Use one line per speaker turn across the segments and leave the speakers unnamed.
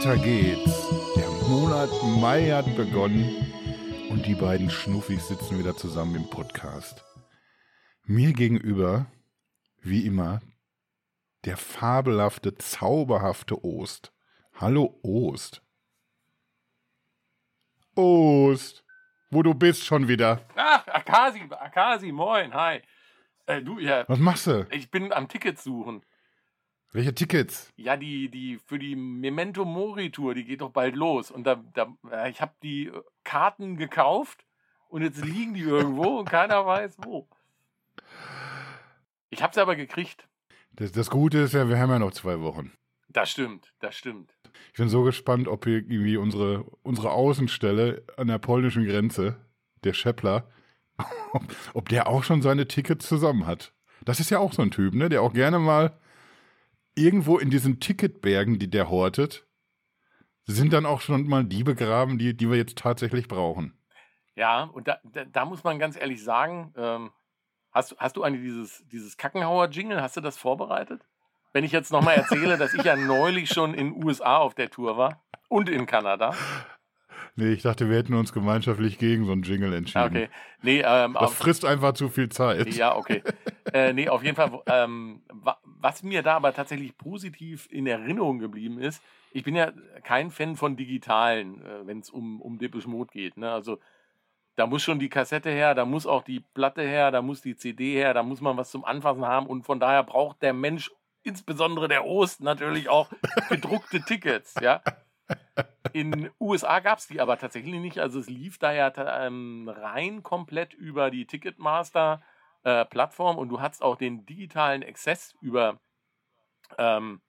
Weiter geht's. Der Monat Mai hat begonnen und die beiden Schnuffis sitzen wieder zusammen im Podcast. Mir gegenüber, wie immer, der fabelhafte, zauberhafte Ost. Hallo Ost. Ost, wo du bist schon wieder.
Ach, Akasi, Akasi, moin, hi. Äh, du, ja,
Was machst du?
ich bin am Ticket suchen.
Welche Tickets?
Ja, die, die, für die Memento Mori Tour, die geht doch bald los. Und da, da, äh, ich habe die äh, Karten gekauft und jetzt liegen die irgendwo und keiner weiß wo. Ich habe sie aber gekriegt.
Das, das Gute ist ja, wir haben ja noch zwei Wochen.
Das stimmt, das stimmt.
Ich bin so gespannt, ob hier irgendwie unsere, unsere Außenstelle an der polnischen Grenze, der Scheppler, ob, ob der auch schon seine Tickets zusammen hat. Das ist ja auch so ein Typ, ne? Der auch gerne mal irgendwo in diesen Ticketbergen, die der hortet, sind dann auch schon mal die begraben, die, die wir jetzt tatsächlich brauchen.
Ja, und da, da, da muss man ganz ehrlich sagen, ähm, hast, hast du eigentlich dieses, dieses Kackenhauer-Jingle, hast du das vorbereitet? Wenn ich jetzt nochmal erzähle, dass ich ja neulich schon in den USA auf der Tour war und in Kanada.
Nee, ich dachte, wir hätten uns gemeinschaftlich gegen so einen Jingle entschieden.
Okay. Nee, ähm,
Das frisst einfach zu viel Zeit.
ja, okay. äh, nee, auf jeden Fall, ähm, wa was mir da aber tatsächlich positiv in Erinnerung geblieben ist, ich bin ja kein Fan von digitalen, äh, wenn es um, um Depeche Mode geht. Ne? Also da muss schon die Kassette her, da muss auch die Platte her, da muss die CD her, da muss man was zum Anfassen haben und von daher braucht der Mensch, insbesondere der Ost, natürlich auch gedruckte Tickets, ja. In USA gab es die aber tatsächlich nicht. Also es lief da ja ähm, rein komplett über die Ticketmaster äh, Plattform und du hattest auch den digitalen Access über, ähm,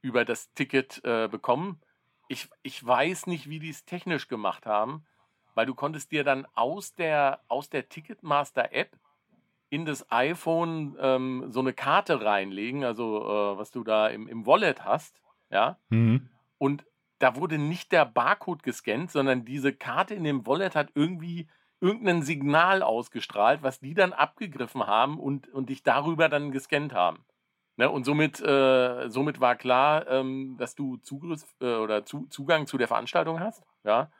über das Ticket äh, bekommen. Ich, ich weiß nicht, wie die es technisch gemacht haben, weil du konntest dir dann aus der, aus der Ticketmaster App in das iPhone ähm, so eine Karte reinlegen, also äh, was du da im, im Wallet hast, ja.
Mhm.
Und da wurde nicht der Barcode gescannt, sondern diese Karte in dem Wallet hat irgendwie irgendein Signal ausgestrahlt, was die dann abgegriffen haben und, und dich darüber dann gescannt haben. Ne? Und somit, äh, somit war klar, ähm, dass du Zugriff äh, oder zu, Zugang zu der Veranstaltung hast. Ja.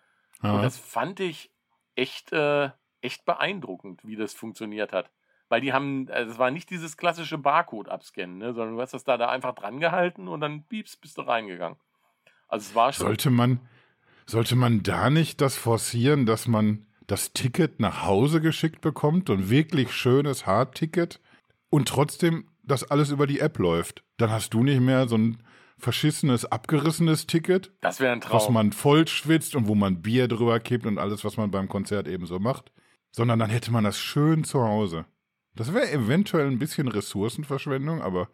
Ja.
Und das fand ich echt, äh, echt beeindruckend, wie das funktioniert hat. Weil die haben, also es war nicht dieses klassische Barcode abscannen, ne, sondern du hast das da, da einfach dran gehalten und dann pieps, bist du reingegangen. Also es war schon.
Sollte man, sollte man da nicht das forcieren, dass man das Ticket nach Hause geschickt bekommt, so ein wirklich schönes Hardticket und trotzdem das alles über die App läuft? Dann hast du nicht mehr so ein verschissenes, abgerissenes Ticket,
das wäre ein
was
Traum.
man voll schwitzt und wo man Bier drüber kippt und alles, was man beim Konzert eben so macht, sondern dann hätte man das schön zu Hause. Das wäre eventuell ein bisschen Ressourcenverschwendung, aber,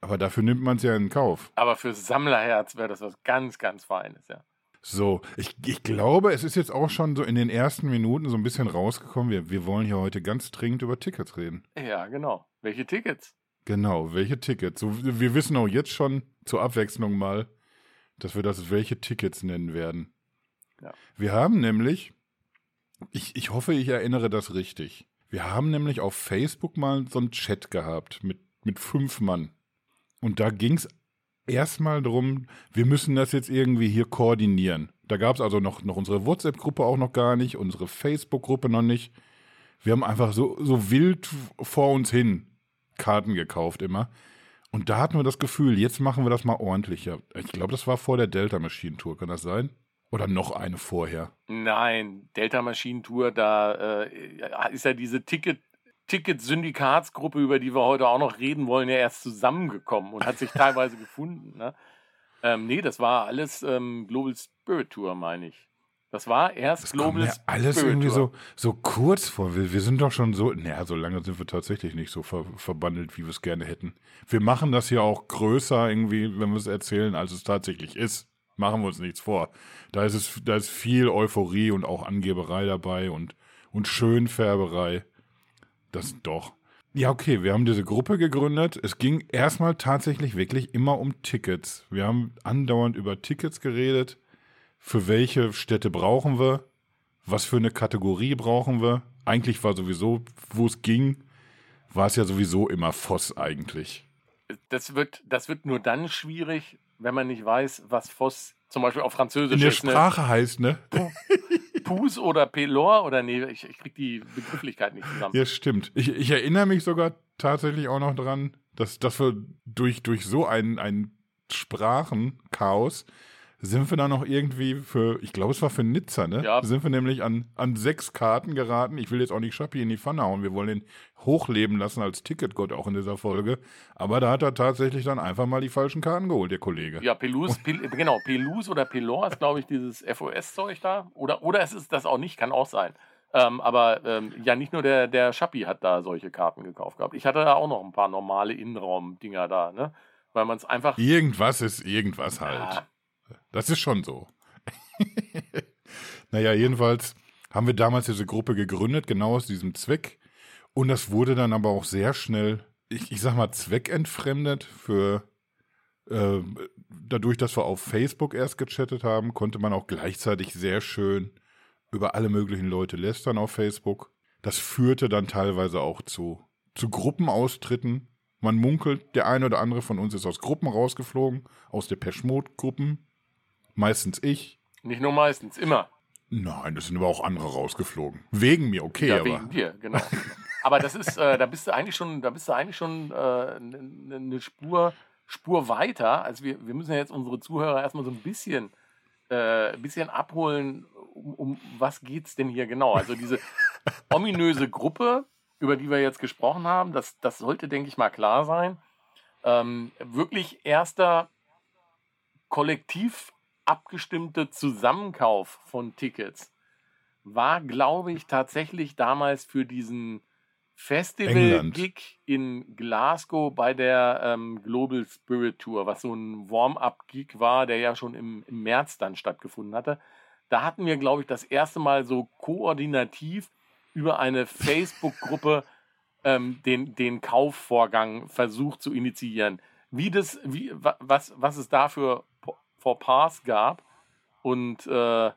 aber dafür nimmt man es ja in Kauf.
Aber fürs Sammlerherz wäre das was ganz, ganz Feines, ja.
So, ich, ich glaube, es ist jetzt auch schon so in den ersten Minuten so ein bisschen rausgekommen. Wir, wir wollen hier heute ganz dringend über Tickets reden.
Ja, genau. Welche Tickets?
Genau, welche Tickets? So, wir wissen auch jetzt schon zur Abwechslung mal, dass wir das welche Tickets nennen werden.
Ja.
Wir haben nämlich, ich, ich hoffe, ich erinnere das richtig. Wir haben nämlich auf Facebook mal so einen Chat gehabt mit, mit fünf Mann. Und da ging es erstmal darum, wir müssen das jetzt irgendwie hier koordinieren. Da gab es also noch, noch unsere WhatsApp-Gruppe auch noch gar nicht, unsere Facebook-Gruppe noch nicht. Wir haben einfach so, so wild vor uns hin Karten gekauft immer. Und da hatten wir das Gefühl, jetzt machen wir das mal ordentlicher. Ich glaube, das war vor der Delta Machine Tour, kann das sein? Oder noch eine vorher?
Nein, Delta Maschinentour, da äh, ist ja diese Ticket, Ticket-Syndikatsgruppe, über die wir heute auch noch reden wollen, ja erst zusammengekommen und hat sich teilweise gefunden. Ne? Ähm, nee, das war alles ähm, Global Spirit Tour, meine ich. Das war erst
Das kommt
Global
mir alles
Spirit
irgendwie
Tour.
so, so kurz vor. Wir, wir sind doch schon so, naja, so lange sind wir tatsächlich nicht so ver, verbandelt, wie wir es gerne hätten. Wir machen das hier auch größer irgendwie, wenn wir es erzählen, als es tatsächlich ist. Machen wir uns nichts vor. Da ist es, da ist viel Euphorie und auch Angeberei dabei und, und Schönfärberei. Das doch. Ja, okay, wir haben diese Gruppe gegründet. Es ging erstmal tatsächlich wirklich immer um Tickets. Wir haben andauernd über Tickets geredet. Für welche Städte brauchen wir? Was für eine Kategorie brauchen wir? Eigentlich war sowieso, wo es ging, war es ja sowieso immer Voss eigentlich.
Das wird, das wird nur dann schwierig, wenn man nicht weiß, was Voss zum Beispiel auf Französisch.
In der
ist, ne?
Sprache heißt, ne?
Pus oder Pelor oder nee, ich, ich krieg die Begrifflichkeit nicht zusammen.
Ja, stimmt. Ich, ich erinnere mich sogar tatsächlich auch noch dran, dass, dass wir durch, durch so ein, ein Sprachenchaos sind wir da noch irgendwie für, ich glaube, es war für Nizza, ne?
Ja.
Sind wir nämlich an, an sechs Karten geraten. Ich will jetzt auch nicht Schappi in die Pfanne hauen. Wir wollen ihn hochleben lassen als Ticketgott auch in dieser Folge. Aber da hat er tatsächlich dann einfach mal die falschen Karten geholt, der Kollege.
Ja, Pelus, Pel, genau, Pelus oder Pelor ist, glaube ich, dieses FOS-Zeug da. Oder, oder es ist das auch nicht, kann auch sein. Ähm, aber ähm, ja, nicht nur der, der Schappi hat da solche Karten gekauft gehabt. Ich hatte da auch noch ein paar normale Innenraum-Dinger da, ne? Weil man es einfach.
Irgendwas ist irgendwas halt.
Ja,
Das ist schon so. naja, jedenfalls haben wir damals diese Gruppe gegründet, genau aus diesem Zweck. Und das wurde dann aber auch sehr schnell, ich, ich sag mal, zweckentfremdet für. Äh, dadurch, dass wir auf Facebook erst gechattet haben, konnte man auch gleichzeitig sehr schön über alle möglichen Leute lästern auf Facebook. Das führte dann teilweise auch zu, zu Gruppenaustritten. Man munkelt, der eine oder andere von uns ist aus Gruppen rausgeflogen, aus der Peschmod-Gruppen. Meistens ich.
nicht nur meistens, immer.
Nein, es sind aber auch andere rausgeflogen. Wegen mir, okay,
ja,
aber.
wegen dir, genau. Aber das ist, äh, da bist du eigentlich schon, da bist du eigentlich schon eine äh, ne Spur, Spur weiter. Also wir, wir müssen ja jetzt unsere Zuhörer erstmal so ein bisschen, äh, ein bisschen abholen, um, um was geht's denn hier genau? Also diese ominöse Gruppe, über die wir jetzt gesprochen haben, das, das sollte, denke ich mal, klar sein. Ähm, wirklich erster kollektiv abgestimmte Zusammenkauf von Tickets war, glaube ich, tatsächlich damals für diesen Festival-Gig in Glasgow bei der ähm, Global Spirit Tour, was so ein Warm-up-Gig war, der ja schon im, im März dann stattgefunden hatte. Da hatten wir, glaube ich, das erste Mal so koordinativ über eine Facebook-Gruppe ähm, den, den Kaufvorgang versucht zu initiieren. Wie das, wie, wa- was, was es da für for Pass gab und äh,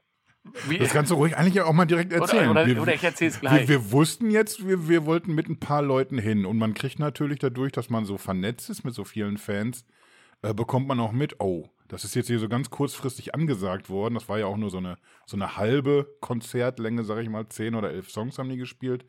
wie,
Das kannst du ruhig eigentlich auch mal direkt erzählen.
oder,
wir,
oder, oder ich erzähle es
wir,
gleich.
wir wussten jetzt, wir, wir wollten mit ein paar Leuten hin. Und man kriegt natürlich dadurch, dass man so vernetzt ist mit so vielen Fans, äh, bekommt man auch mit, oh, das ist jetzt hier so ganz kurzfristig angesagt worden. Das war ja auch nur so eine, so eine halbe Konzertlänge, sag ich mal. Zehn oder elf Songs haben die gespielt.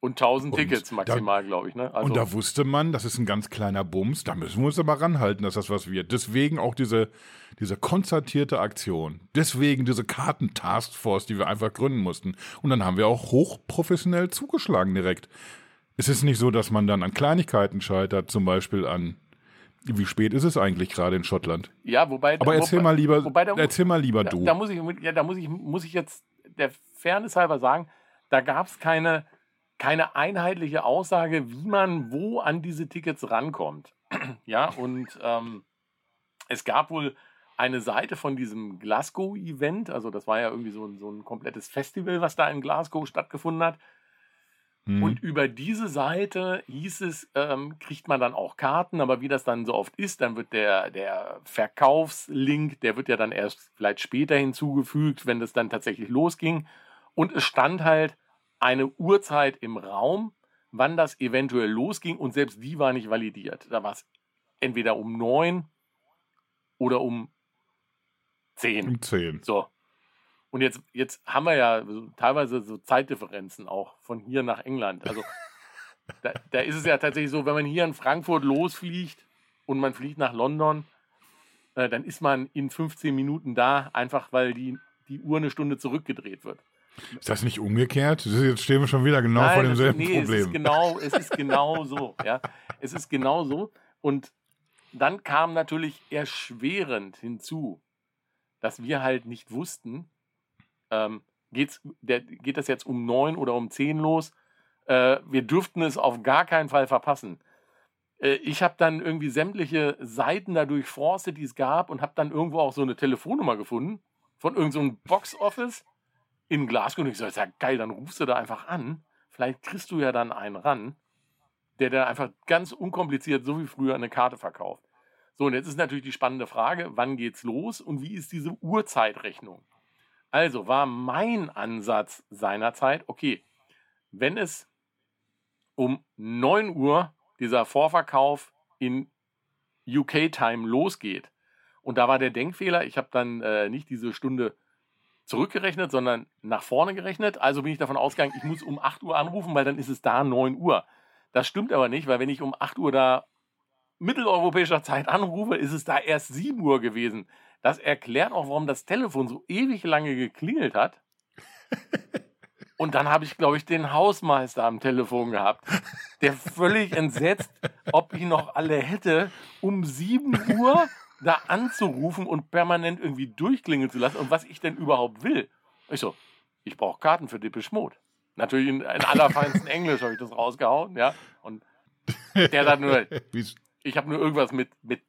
Und 1000
und
Tickets
da-
maximal, glaube ich. Ne? Also,
und da wusste man, das ist ein ganz kleiner Bums, da müssen wir uns aber ranhalten, dass das was wird. Deswegen auch diese, diese konzertierte Aktion. Deswegen diese Karten-Taskforce, die wir einfach gründen mussten. Und dann haben wir auch hochprofessionell zugeschlagen direkt. Es ist nicht so, dass man dann an Kleinigkeiten scheitert, zum Beispiel an, wie spät ist es eigentlich gerade in Schottland?
ja, wobei.
Aber erzähl
wobei,
mal lieber,
wobei da-
erzähl mal lieber
da,
du.
da muss ich, ja, da muss ich, muss ich jetzt der Fairness halber sagen, da gab es keine, keine einheitliche Aussage, wie man wo an diese Tickets rankommt. ja, und ähm, es gab wohl eine Seite von diesem Glasgow-Event, also das war ja irgendwie so ein, so ein komplettes Festival, was da in Glasgow stattgefunden hat.
Hm.
Und über diese Seite hieß es, ähm, kriegt man dann auch Karten, aber wie das dann so oft ist, dann wird der, der Verkaufslink, der wird ja dann erst vielleicht später hinzugefügt, wenn das dann tatsächlich losging. Und es stand halt eine Uhrzeit im Raum, wann das eventuell losging und selbst die war nicht validiert. Da war es entweder um neun oder um zehn.
um 10.
So. Und jetzt, jetzt haben wir ja teilweise so Zeitdifferenzen auch von hier nach England. Also da, da ist es ja tatsächlich so, wenn man hier in Frankfurt losfliegt und man fliegt nach London, äh, dann ist man in 15 Minuten da, einfach weil die, die Uhr eine Stunde zurückgedreht wird.
Ist das nicht umgekehrt? Jetzt stehen wir schon wieder genau
Nein,
vor demselben
nee, Es ist
Problem.
genau, es ist genau so. Ja, es ist genau so. Und dann kam natürlich erschwerend hinzu, dass wir halt nicht wussten, ähm, geht's, der, geht das jetzt um neun oder um zehn los? Äh, wir dürften es auf gar keinen Fall verpassen. Äh, ich habe dann irgendwie sämtliche Seiten da durchforstet, die es gab, und habe dann irgendwo auch so eine Telefonnummer gefunden von irgendeinem so Box-Office in Glasgow. Und ich so, ist ja geil, dann rufst du da einfach an. Vielleicht kriegst du ja dann einen ran, der dann einfach ganz unkompliziert, so wie früher, eine Karte verkauft. So, und jetzt ist natürlich die spannende Frage, wann geht's los und wie ist diese Uhrzeitrechnung? Also war mein Ansatz seinerzeit, okay, wenn es um 9 Uhr dieser Vorverkauf in UK-Time losgeht Und da war der Denkfehler, ich habe dann äh, nicht diese Stunde zurückgerechnet, sondern nach vorne gerechnet. Also bin ich davon ausgegangen, ich muss um 8 Uhr anrufen, weil dann ist es da 9 Uhr. Das stimmt aber nicht, weil wenn ich um 8 Uhr da mitteleuropäischer Zeit anrufe, ist es da erst 7 Uhr gewesen. Das erklärt auch, warum das Telefon so ewig lange geklingelt hat. Und dann habe ich, glaube ich, den Hausmeister am Telefon gehabt, der völlig entsetzt, ob ich noch alle hätte, um 7 Uhr da anzurufen und permanent irgendwie durchklingeln zu lassen und was ich denn überhaupt will. Ich so, ich brauche Karten für Dippisch Mode. Natürlich in, in allerfeinsten Englisch habe ich das rausgehauen, ja. Und der sagt nur, ich habe nur irgendwas mit, mit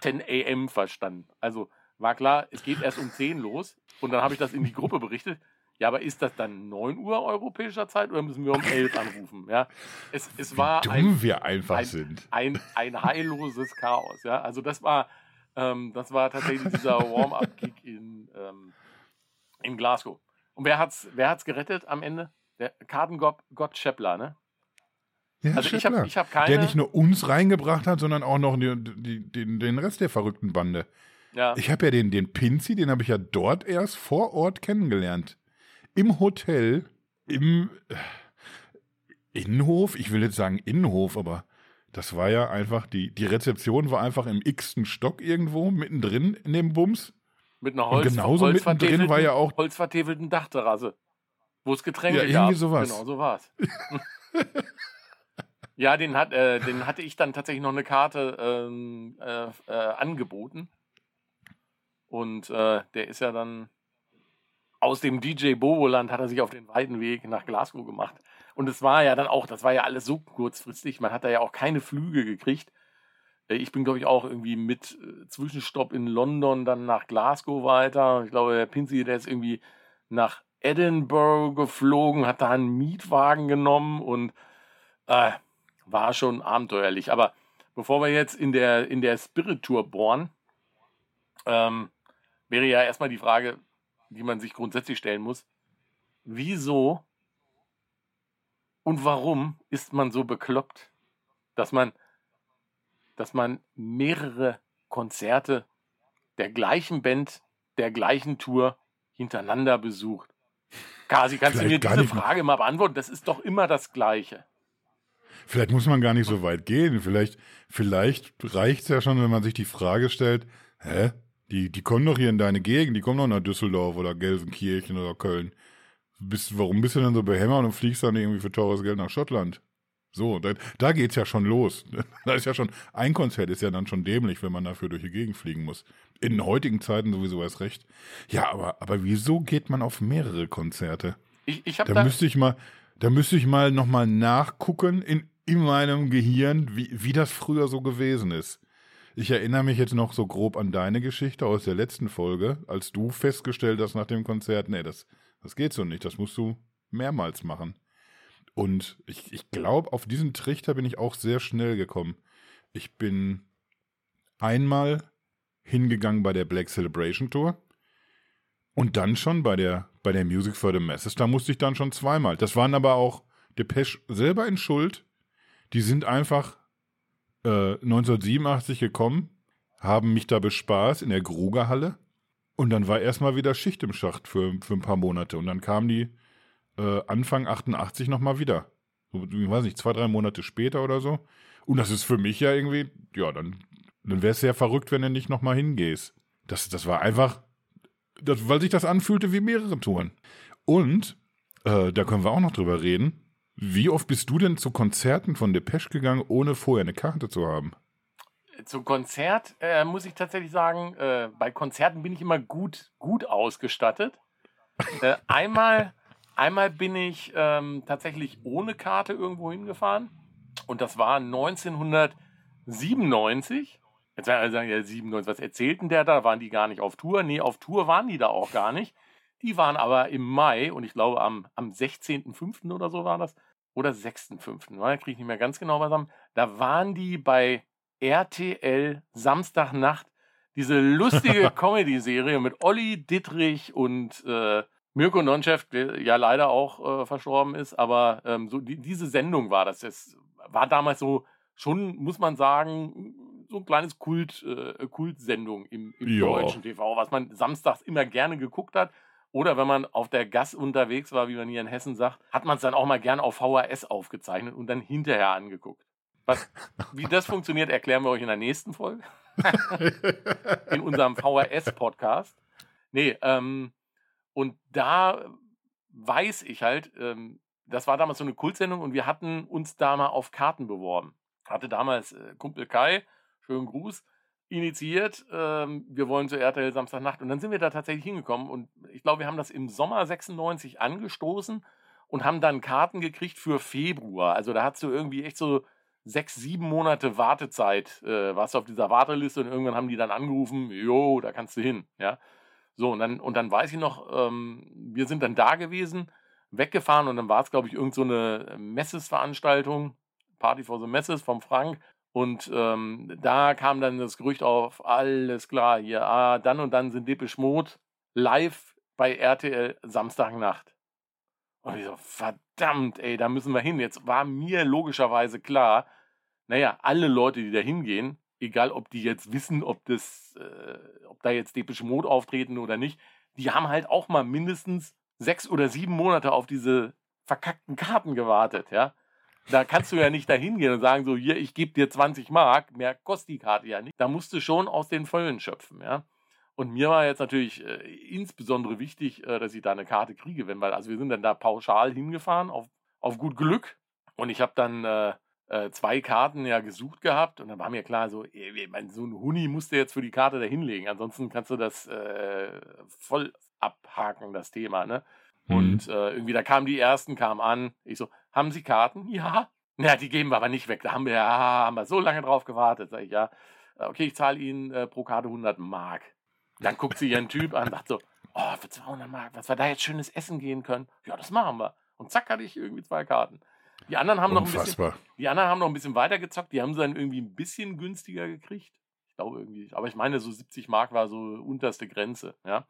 10 AM verstanden. Also war klar, es geht erst um 10 los und dann habe ich das in die Gruppe berichtet. Ja, aber ist das dann 9 Uhr europäischer Zeit oder müssen wir um 11 anrufen? Ja, es, es war
Wie dumm
ein,
wir einfach
ein,
sind.
Ein, ein heilloses Chaos. Ja, also das war, ähm, das war tatsächlich dieser Warm-up-Kick in, ähm, in Glasgow. Und wer hat's, wer hat's gerettet am Ende? Der Kartengott Gott Schäppler, ne?
Ja,
Also ich
Schäffler,
habe ich hab keine.
der nicht nur uns reingebracht hat, sondern auch noch die, die, den, den Rest der verrückten Bande.
ja,
Ich habe ja den, den Pinzi, den habe ich ja dort erst vor Ort kennengelernt. Im Hotel, im äh, Innenhof, ich will jetzt sagen Innenhof, aber das war ja einfach, die, die Rezeption war einfach im x-ten Stock irgendwo, mittendrin in dem Bums.
mit einer
und
Holz,
genauso mittendrin war ja auch-
holzvertäfelten Dachterrasse, wo es Getränke
Ja,
gab.
irgendwie sowas.
Genau, so war's. ja, den, hat, äh, den hatte ich dann tatsächlich noch eine Karte ähm, äh, äh, angeboten. Und äh, der ist ja dann aus dem DJ Boboland hat er sich auf den weiten Weg nach Glasgow gemacht. Und es war ja dann auch, das war ja alles so kurzfristig, man hat da ja auch keine Flüge gekriegt. Äh, Ich bin, glaube ich, auch irgendwie mit äh, Zwischenstopp in London dann nach Glasgow weiter. Ich glaube, der Pinzi, der ist irgendwie nach Edinburgh geflogen, hat da einen Mietwagen genommen und äh, war schon abenteuerlich. Aber bevor wir jetzt in der, in der Spirit-Tour bohren, ähm, wäre ja erstmal die Frage, die man sich grundsätzlich stellen muss. Wieso und warum ist man so bekloppt, dass man, dass man mehrere Konzerte der gleichen Band, der gleichen Tour hintereinander besucht? Kasi, kannst du
Vielleicht
mir
gar
diese Frage mal beantworten? Das ist doch immer das Gleiche.
Vielleicht muss man gar nicht so weit gehen. Vielleicht, vielleicht reicht es ja schon, wenn man sich die Frage stellt, hä? Die, die kommen doch hier in deine Gegend, die kommen doch nach Düsseldorf oder Gelsenkirchen oder Köln. Bist, warum bist du denn so behämmert und fliegst dann irgendwie für teures Geld nach Schottland? So, da, da geht's ja schon los. Da ist ja schon, ein Konzert ist ja dann schon dämlich, wenn man dafür durch die Gegend fliegen muss. In heutigen Zeiten sowieso erst recht. Ja, aber, aber wieso geht man auf mehrere Konzerte?
Ich, ich habe
Da
da,
müsste ich mal, da müsste ich mal nochmal nachgucken in, in meinem Gehirn, wie, wie das früher so gewesen ist. Ich erinnere mich jetzt noch so grob an deine Geschichte aus der letzten Folge, als du festgestellt hast nach dem Konzert, nee, das, das geht so nicht, das musst du mehrmals machen. Und ich, ich glaube, auf diesen Trichter bin ich auch sehr schnell gekommen. Ich bin einmal hingegangen bei der Black Celebration Tour und dann schon bei der, bei der Music for the Masses. Da musste ich dann schon zweimal. Das waren aber auch Depeche selber in Schuld. Die sind einfach äh, 1987 gekommen, haben mich da bespaßt in der Grugerhalle und dann war erstmal wieder Schicht im Schacht für, für ein paar Monate. Und dann kamen die äh, Anfang 88 nochmal wieder. So, ich weiß nicht, zwei, drei Monate später oder so. Und das ist für mich ja irgendwie, ja, dann, dann wäre es sehr verrückt, wenn du nicht nochmal hingehst. Das, das war einfach, das, weil sich das anfühlte wie mehrere Touren. Und, äh, da können wir auch noch drüber reden, wie oft bist du denn zu Konzerten von Depeche gegangen, ohne vorher eine Karte zu haben?
Zum Konzert äh, muss ich tatsächlich sagen, äh, bei Konzerten bin ich immer gut, gut ausgestattet. äh, einmal, einmal bin ich ähm, tatsächlich ohne Karte irgendwo hingefahren und das war 1997. Jetzt werden alle sagen, ja, 97, was erzählt denn der da? Waren die gar nicht auf Tour? Nee, auf Tour waren die da auch gar nicht. Die waren aber im Mai und ich glaube am, am 16.05. oder so war das. Oder 6.05. Da kriege ich nicht mehr ganz genau beisammen. Da waren die bei RTL Samstagnacht diese lustige Comedy-Serie mit Olli Dittrich und äh, Mirko Nonchef, der ja leider auch äh, verstorben ist, aber ähm, so die, diese Sendung war das. Das war damals so schon, muss man sagen, so ein kleines Kult, äh, Kultsendung im, im
Ja.
deutschen TV, was man samstags immer gerne geguckt hat. Oder wenn man auf der Gas unterwegs war, wie man hier in Hessen sagt, hat man es dann auch mal gern auf VHS aufgezeichnet und dann hinterher angeguckt. Was, wie das funktioniert, erklären wir euch in der nächsten Folge. in unserem VHS-Podcast. Nee, ähm, und da weiß ich halt, ähm, das war damals so eine Kultsendung und wir hatten uns da mal auf Karten beworben. Hatte damals äh, Kumpel Kai, schönen Gruß, initiiert. Ähm, wir wollen zu RTL Samstagnacht und dann sind wir da tatsächlich hingekommen und ich glaube, wir haben das im Sommer 96 angestoßen und haben dann Karten gekriegt für Februar. Also da hast du irgendwie echt so sechs, sieben Monate Wartezeit, äh, warst du auf dieser Warteliste und irgendwann haben die dann angerufen, jo, da kannst du hin, ja. So, und dann, und dann weiß ich noch, ähm, wir sind dann da gewesen, weggefahren und dann war es, glaube ich, irgend so Messesveranstaltung, Party for the Messes vom Frank. Und ähm, da kam dann das Gerücht auf, alles klar, hier, ah, dann und dann sind Depeche Mode live bei RTL Samstagnacht. Und ich so, verdammt, ey, da müssen wir hin. Jetzt war mir logischerweise klar, naja, alle Leute, die da hingehen, egal ob die jetzt wissen, ob das, äh, ob da jetzt Depeche Mode auftreten oder nicht, die haben halt auch mal mindestens sechs oder sieben Monate auf diese verkackten Karten gewartet, ja. Da kannst du ja nicht da hingehen und sagen, so, hier, ich gebe dir 20 Mark, mehr kostet die Karte ja nicht. Da musst du schon aus den Vollen schöpfen, ja. Und mir war jetzt natürlich äh, insbesondere wichtig, äh, dass ich da eine Karte kriege, wenn, weil, also wir sind dann da pauschal hingefahren, auf, auf gut Glück. Und ich habe dann äh, äh, zwei Karten ja gesucht gehabt und dann war mir klar, so, ey, mein, so ein Huni musst du jetzt für die Karte da hinlegen, ansonsten kannst du das äh, voll abhaken, das Thema, ne?
Mhm.
Und äh, irgendwie, da kamen die ersten, kamen an. Ich so, haben Sie Karten? Ja. Ja, die geben wir aber nicht weg. Da haben wir, ja, haben wir so lange drauf gewartet. Sag ich, ja. Okay, ich zahle Ihnen pro Karte 100 Mark. Dann guckt sie ihren Typ an und sagt so, oh, für 200 Mark, was wir da jetzt schönes essen gehen können. Ja, das machen wir. Und zack, hatte ich irgendwie zwei Karten. Die anderen haben noch ein bisschen,
Unfassbar.
die anderen haben noch ein bisschen weiter gezockt. Die haben sie dann irgendwie ein bisschen günstiger gekriegt. Ich glaube irgendwie. Aber ich meine, so 70 Mark war so unterste Grenze. Ja.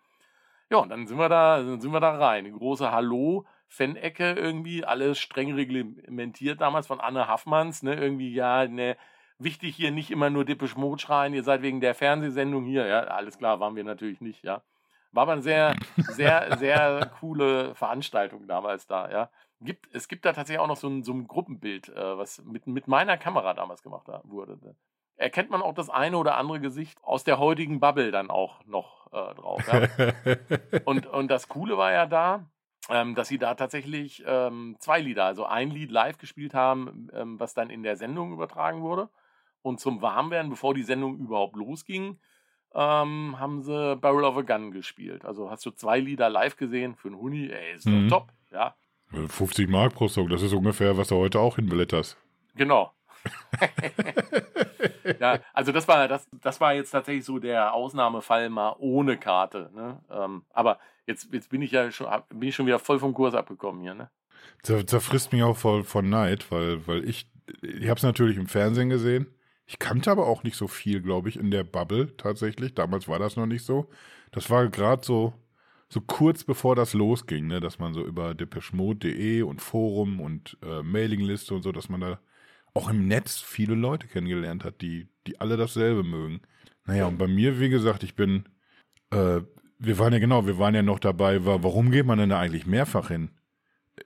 Ja, und dann sind wir da, dann sind wir da rein. Eine große Hallo-Fan-Ecke irgendwie, alles streng reglementiert damals von Anne Haffmanns, ne? Irgendwie, ja, ne, wichtig hier nicht immer nur Dippisch Mode schreien, ihr seid wegen der Fernsehsendung hier, ja, alles klar, waren wir natürlich nicht, ja. War aber eine sehr, sehr, sehr coole Veranstaltung damals da, ja. Gibt, es gibt da tatsächlich auch noch so ein, so ein Gruppenbild, äh, was mit, mit meiner Kamera damals gemacht da, wurde. Ne? Erkennt man auch das eine oder andere Gesicht aus der heutigen Bubble dann auch noch äh, drauf. Ja? Und, und das Coole war ja da, ähm, dass sie da tatsächlich ähm, zwei Lieder, also ein Lied live gespielt haben, ähm, was dann in der Sendung übertragen wurde. Und zum Warmwerden, bevor die Sendung überhaupt losging, ähm, haben sie Barrel of a Gun gespielt. Also hast du zwei Lieder live gesehen für einen Huni, ey, ist
Mhm.
doch top. Ja,
50 Mark pro Song, das ist ungefähr, was du heute auch hinblätterst.
genau. ja, also das war, das, das war jetzt tatsächlich so der Ausnahmefall mal ohne Karte. Ne? Ähm, aber jetzt, jetzt bin ich ja schon, bin ich schon wieder voll vom Kurs abgekommen hier. Ne?
Zer zerfrisst mich auch voll von Neid, weil, weil ich, ich habe es natürlich im Fernsehen gesehen. Ich kannte aber auch nicht so viel, glaube ich, in der Bubble tatsächlich. Damals war das noch nicht so. Das war gerade so, so kurz bevor das losging, ne, dass man so über depeschmode.de und Forum und äh, Mailingliste und so, dass man da auch im Netz viele Leute kennengelernt hat, die, die alle dasselbe mögen. Naja, und bei mir, wie gesagt, ich bin, äh, wir waren ja genau, wir waren ja noch dabei, war, warum geht man denn da eigentlich mehrfach hin?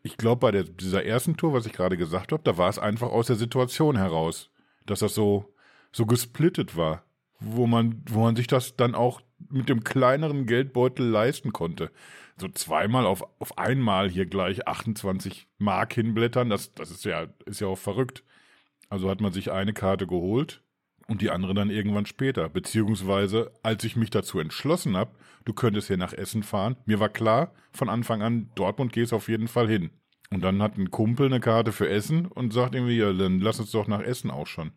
ich glaube, bei der, dieser ersten Tour, was ich gerade gesagt habe, da war es einfach aus der Situation heraus, dass das so, so gesplittet war, wo man, wo man sich das dann auch mit dem kleineren Geldbeutel leisten konnte. So zweimal auf, auf einmal hier gleich 28 Mark hinblättern, das, das ist ja, ist ja auch verrückt. Also hat man sich eine Karte geholt und die andere dann irgendwann später. Beziehungsweise, als ich mich dazu entschlossen habe, du könntest hier nach Essen fahren, mir war klar von Anfang an, Dortmund gehst auf jeden Fall hin. Und dann hat ein Kumpel eine Karte für Essen und sagt irgendwie, ja, dann lass uns doch nach Essen auch schon.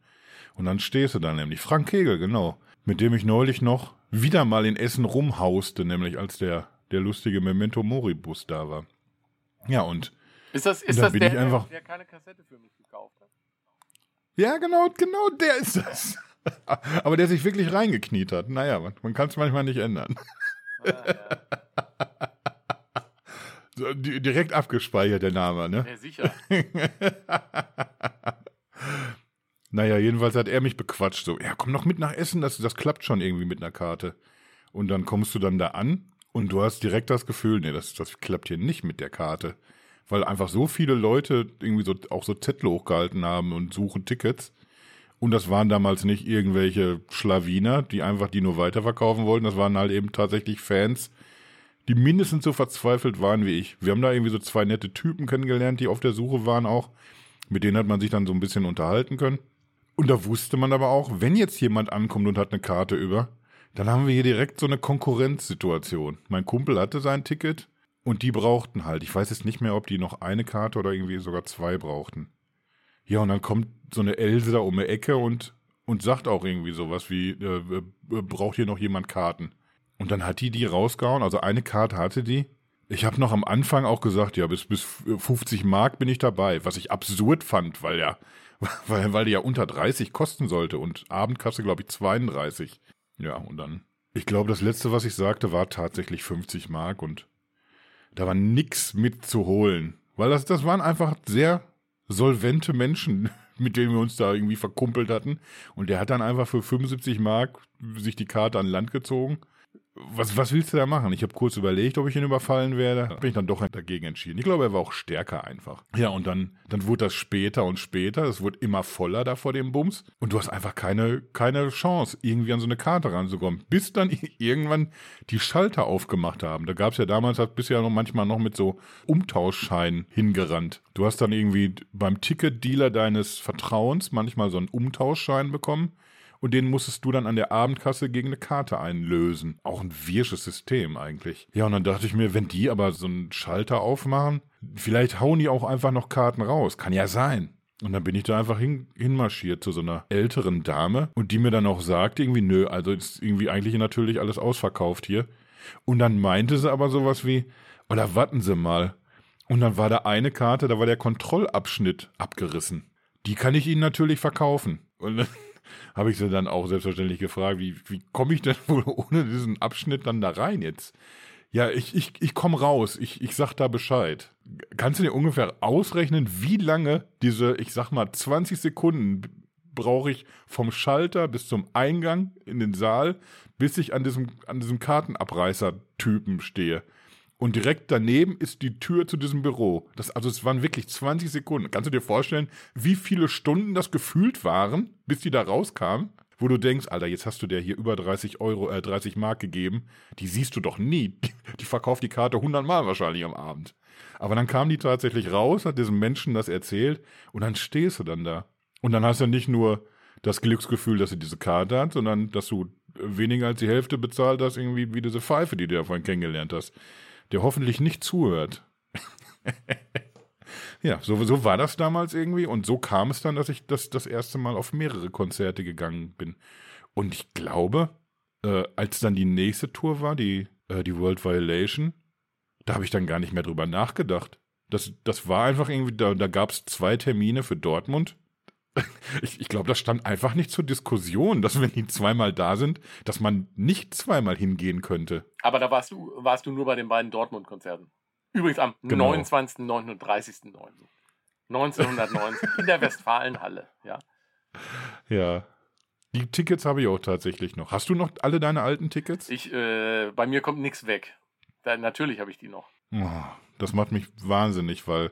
Und dann stehst du da nämlich. Frank Kegel, genau. Mit dem ich neulich noch wieder mal in Essen rumhauste, nämlich als der, der lustige Memento Mori-Bus da war. Ja, und
Ist das, ist
Da
das der,
ich einfach-
der keine Kassette für mich gekauft hat?
Ja, genau, genau der ist das. Aber der sich wirklich reingekniet hat. Naja, man, man kann es manchmal nicht ändern.
Ah, ja.
Di- direkt abgespeichert, der Name, ne?
ja, sicher.
Naja, jedenfalls hat er mich bequatscht. So, ja, komm noch mit nach Essen, das, das klappt schon irgendwie mit einer Karte. Und dann kommst du dann da an und du hast direkt das Gefühl, nee, das, das klappt hier nicht mit der Karte. Weil einfach so viele Leute irgendwie so auch so Zettel hochgehalten haben und suchen Tickets. Und das waren damals nicht irgendwelche Schlawiner, die einfach die nur weiterverkaufen wollten. Das waren halt eben tatsächlich Fans, die mindestens so verzweifelt waren wie ich. Wir haben da irgendwie so zwei nette Typen kennengelernt, die auf der Suche waren auch. Mit denen hat man sich dann so ein bisschen unterhalten können. Und da wusste man aber auch, wenn jetzt jemand ankommt und hat eine Karte über, dann haben wir hier direkt so eine Konkurrenzsituation. Mein Kumpel hatte sein Ticket und die brauchten halt. Ich weiß jetzt nicht mehr, ob die noch eine Karte oder irgendwie sogar zwei brauchten. Ja, und dann kommt so eine Else da um die Ecke und, und sagt auch irgendwie sowas wie, äh, äh, braucht hier noch jemand Karten? Und dann hat die die rausgehauen, also eine Karte hatte die. Ich habe noch am Anfang auch gesagt, ja, bis, bis 50 Mark bin ich dabei, was ich absurd fand, weil ja, weil, weil die ja unter 30 kosten sollte und Abendkasse, glaube ich, 32. Ja, und dann, ich glaube, das letzte, was ich sagte, war tatsächlich 50 Mark und da war nix mit zu holen. Weil das, das waren einfach sehr solvente Menschen, mit denen wir uns da irgendwie verkumpelt hatten. Und der hat dann einfach für 75 Mark sich die Karte an Land gezogen was, was willst du da machen? Ich habe kurz überlegt, ob ich ihn überfallen werde. Bin ich dann doch dagegen entschieden. Ich glaube, er war auch stärker einfach. Ja, und dann, dann wurde das später und später. Es wurde immer voller da vor dem Bums. Und du hast einfach keine, keine Chance, irgendwie an so eine Karte ranzukommen. Bis dann irgendwann die Schalter aufgemacht haben. Da gab es ja damals, hat bisher noch manchmal noch mit so Umtauschscheinen hingerannt. Du hast dann irgendwie beim Ticketdealer deines Vertrauens manchmal so einen Umtauschschein bekommen und den musstest du dann an der Abendkasse gegen eine Karte einlösen. Auch ein wirsches System eigentlich. Ja, und dann dachte ich mir, wenn die aber so einen Schalter aufmachen, vielleicht hauen die auch einfach noch Karten raus. Kann ja sein. Und dann bin ich da einfach hin, hinmarschiert zu so einer älteren Dame und die mir dann auch sagt, irgendwie, nö, also ist irgendwie eigentlich natürlich alles ausverkauft hier. Und dann meinte sie aber sowas wie, oder warten Sie mal. Und dann war da eine Karte, da war der Kontrollabschnitt abgerissen. Die kann ich Ihnen natürlich verkaufen. Und dann habe ich sie dann auch selbstverständlich gefragt, wie, wie komme ich denn wohl ohne diesen Abschnitt dann da rein jetzt? Ja, ich, ich, ich komme raus, ich, ich sag da Bescheid. Kannst du dir ungefähr ausrechnen, wie lange diese, ich sag mal, 20 Sekunden brauche ich vom Schalter bis zum Eingang in den Saal, bis ich an diesem, an diesem Kartenabreißer-Typen stehe? Und direkt daneben ist die Tür zu diesem Büro. Das, also es waren wirklich 20 Sekunden. Kannst du dir vorstellen, wie viele Stunden das gefühlt waren, bis die da rauskamen? Wo du denkst, Alter, jetzt hast du der hier über 30 Euro, äh, 30 Mark gegeben. Die siehst du doch nie. Die verkauft die Karte 100 Mal wahrscheinlich am Abend. Aber dann kam die tatsächlich raus, hat diesem Menschen das erzählt und dann stehst du dann da. Und dann hast du nicht nur das Glücksgefühl, dass sie diese Karte hat, sondern dass du weniger als die Hälfte bezahlt hast, irgendwie wie diese Pfeife, die du ja vorhin kennengelernt hast der hoffentlich nicht zuhört. ja, so, so war das damals irgendwie und so kam es dann, dass ich das, das erste Mal auf mehrere Konzerte gegangen bin. Und ich glaube, äh, als dann die nächste Tour war, die, äh, die World Violation, da habe ich dann gar nicht mehr drüber nachgedacht. Das, das war einfach irgendwie, da, da gab es zwei Termine für Dortmund. Ich, ich glaube, das stand einfach nicht zur Diskussion, dass wenn die zweimal da sind, dass man nicht zweimal hingehen könnte.
Aber da warst du, warst du nur bei den beiden Dortmund-Konzerten. Übrigens am genau. 29.09. und 30.09. 1990 in der Westfalenhalle, ja.
Ja. Die Tickets habe ich auch tatsächlich noch. Hast du noch alle deine alten Tickets?
Ich, äh, bei mir kommt nichts weg. Da, natürlich habe ich die noch.
Oh, das macht mich wahnsinnig, weil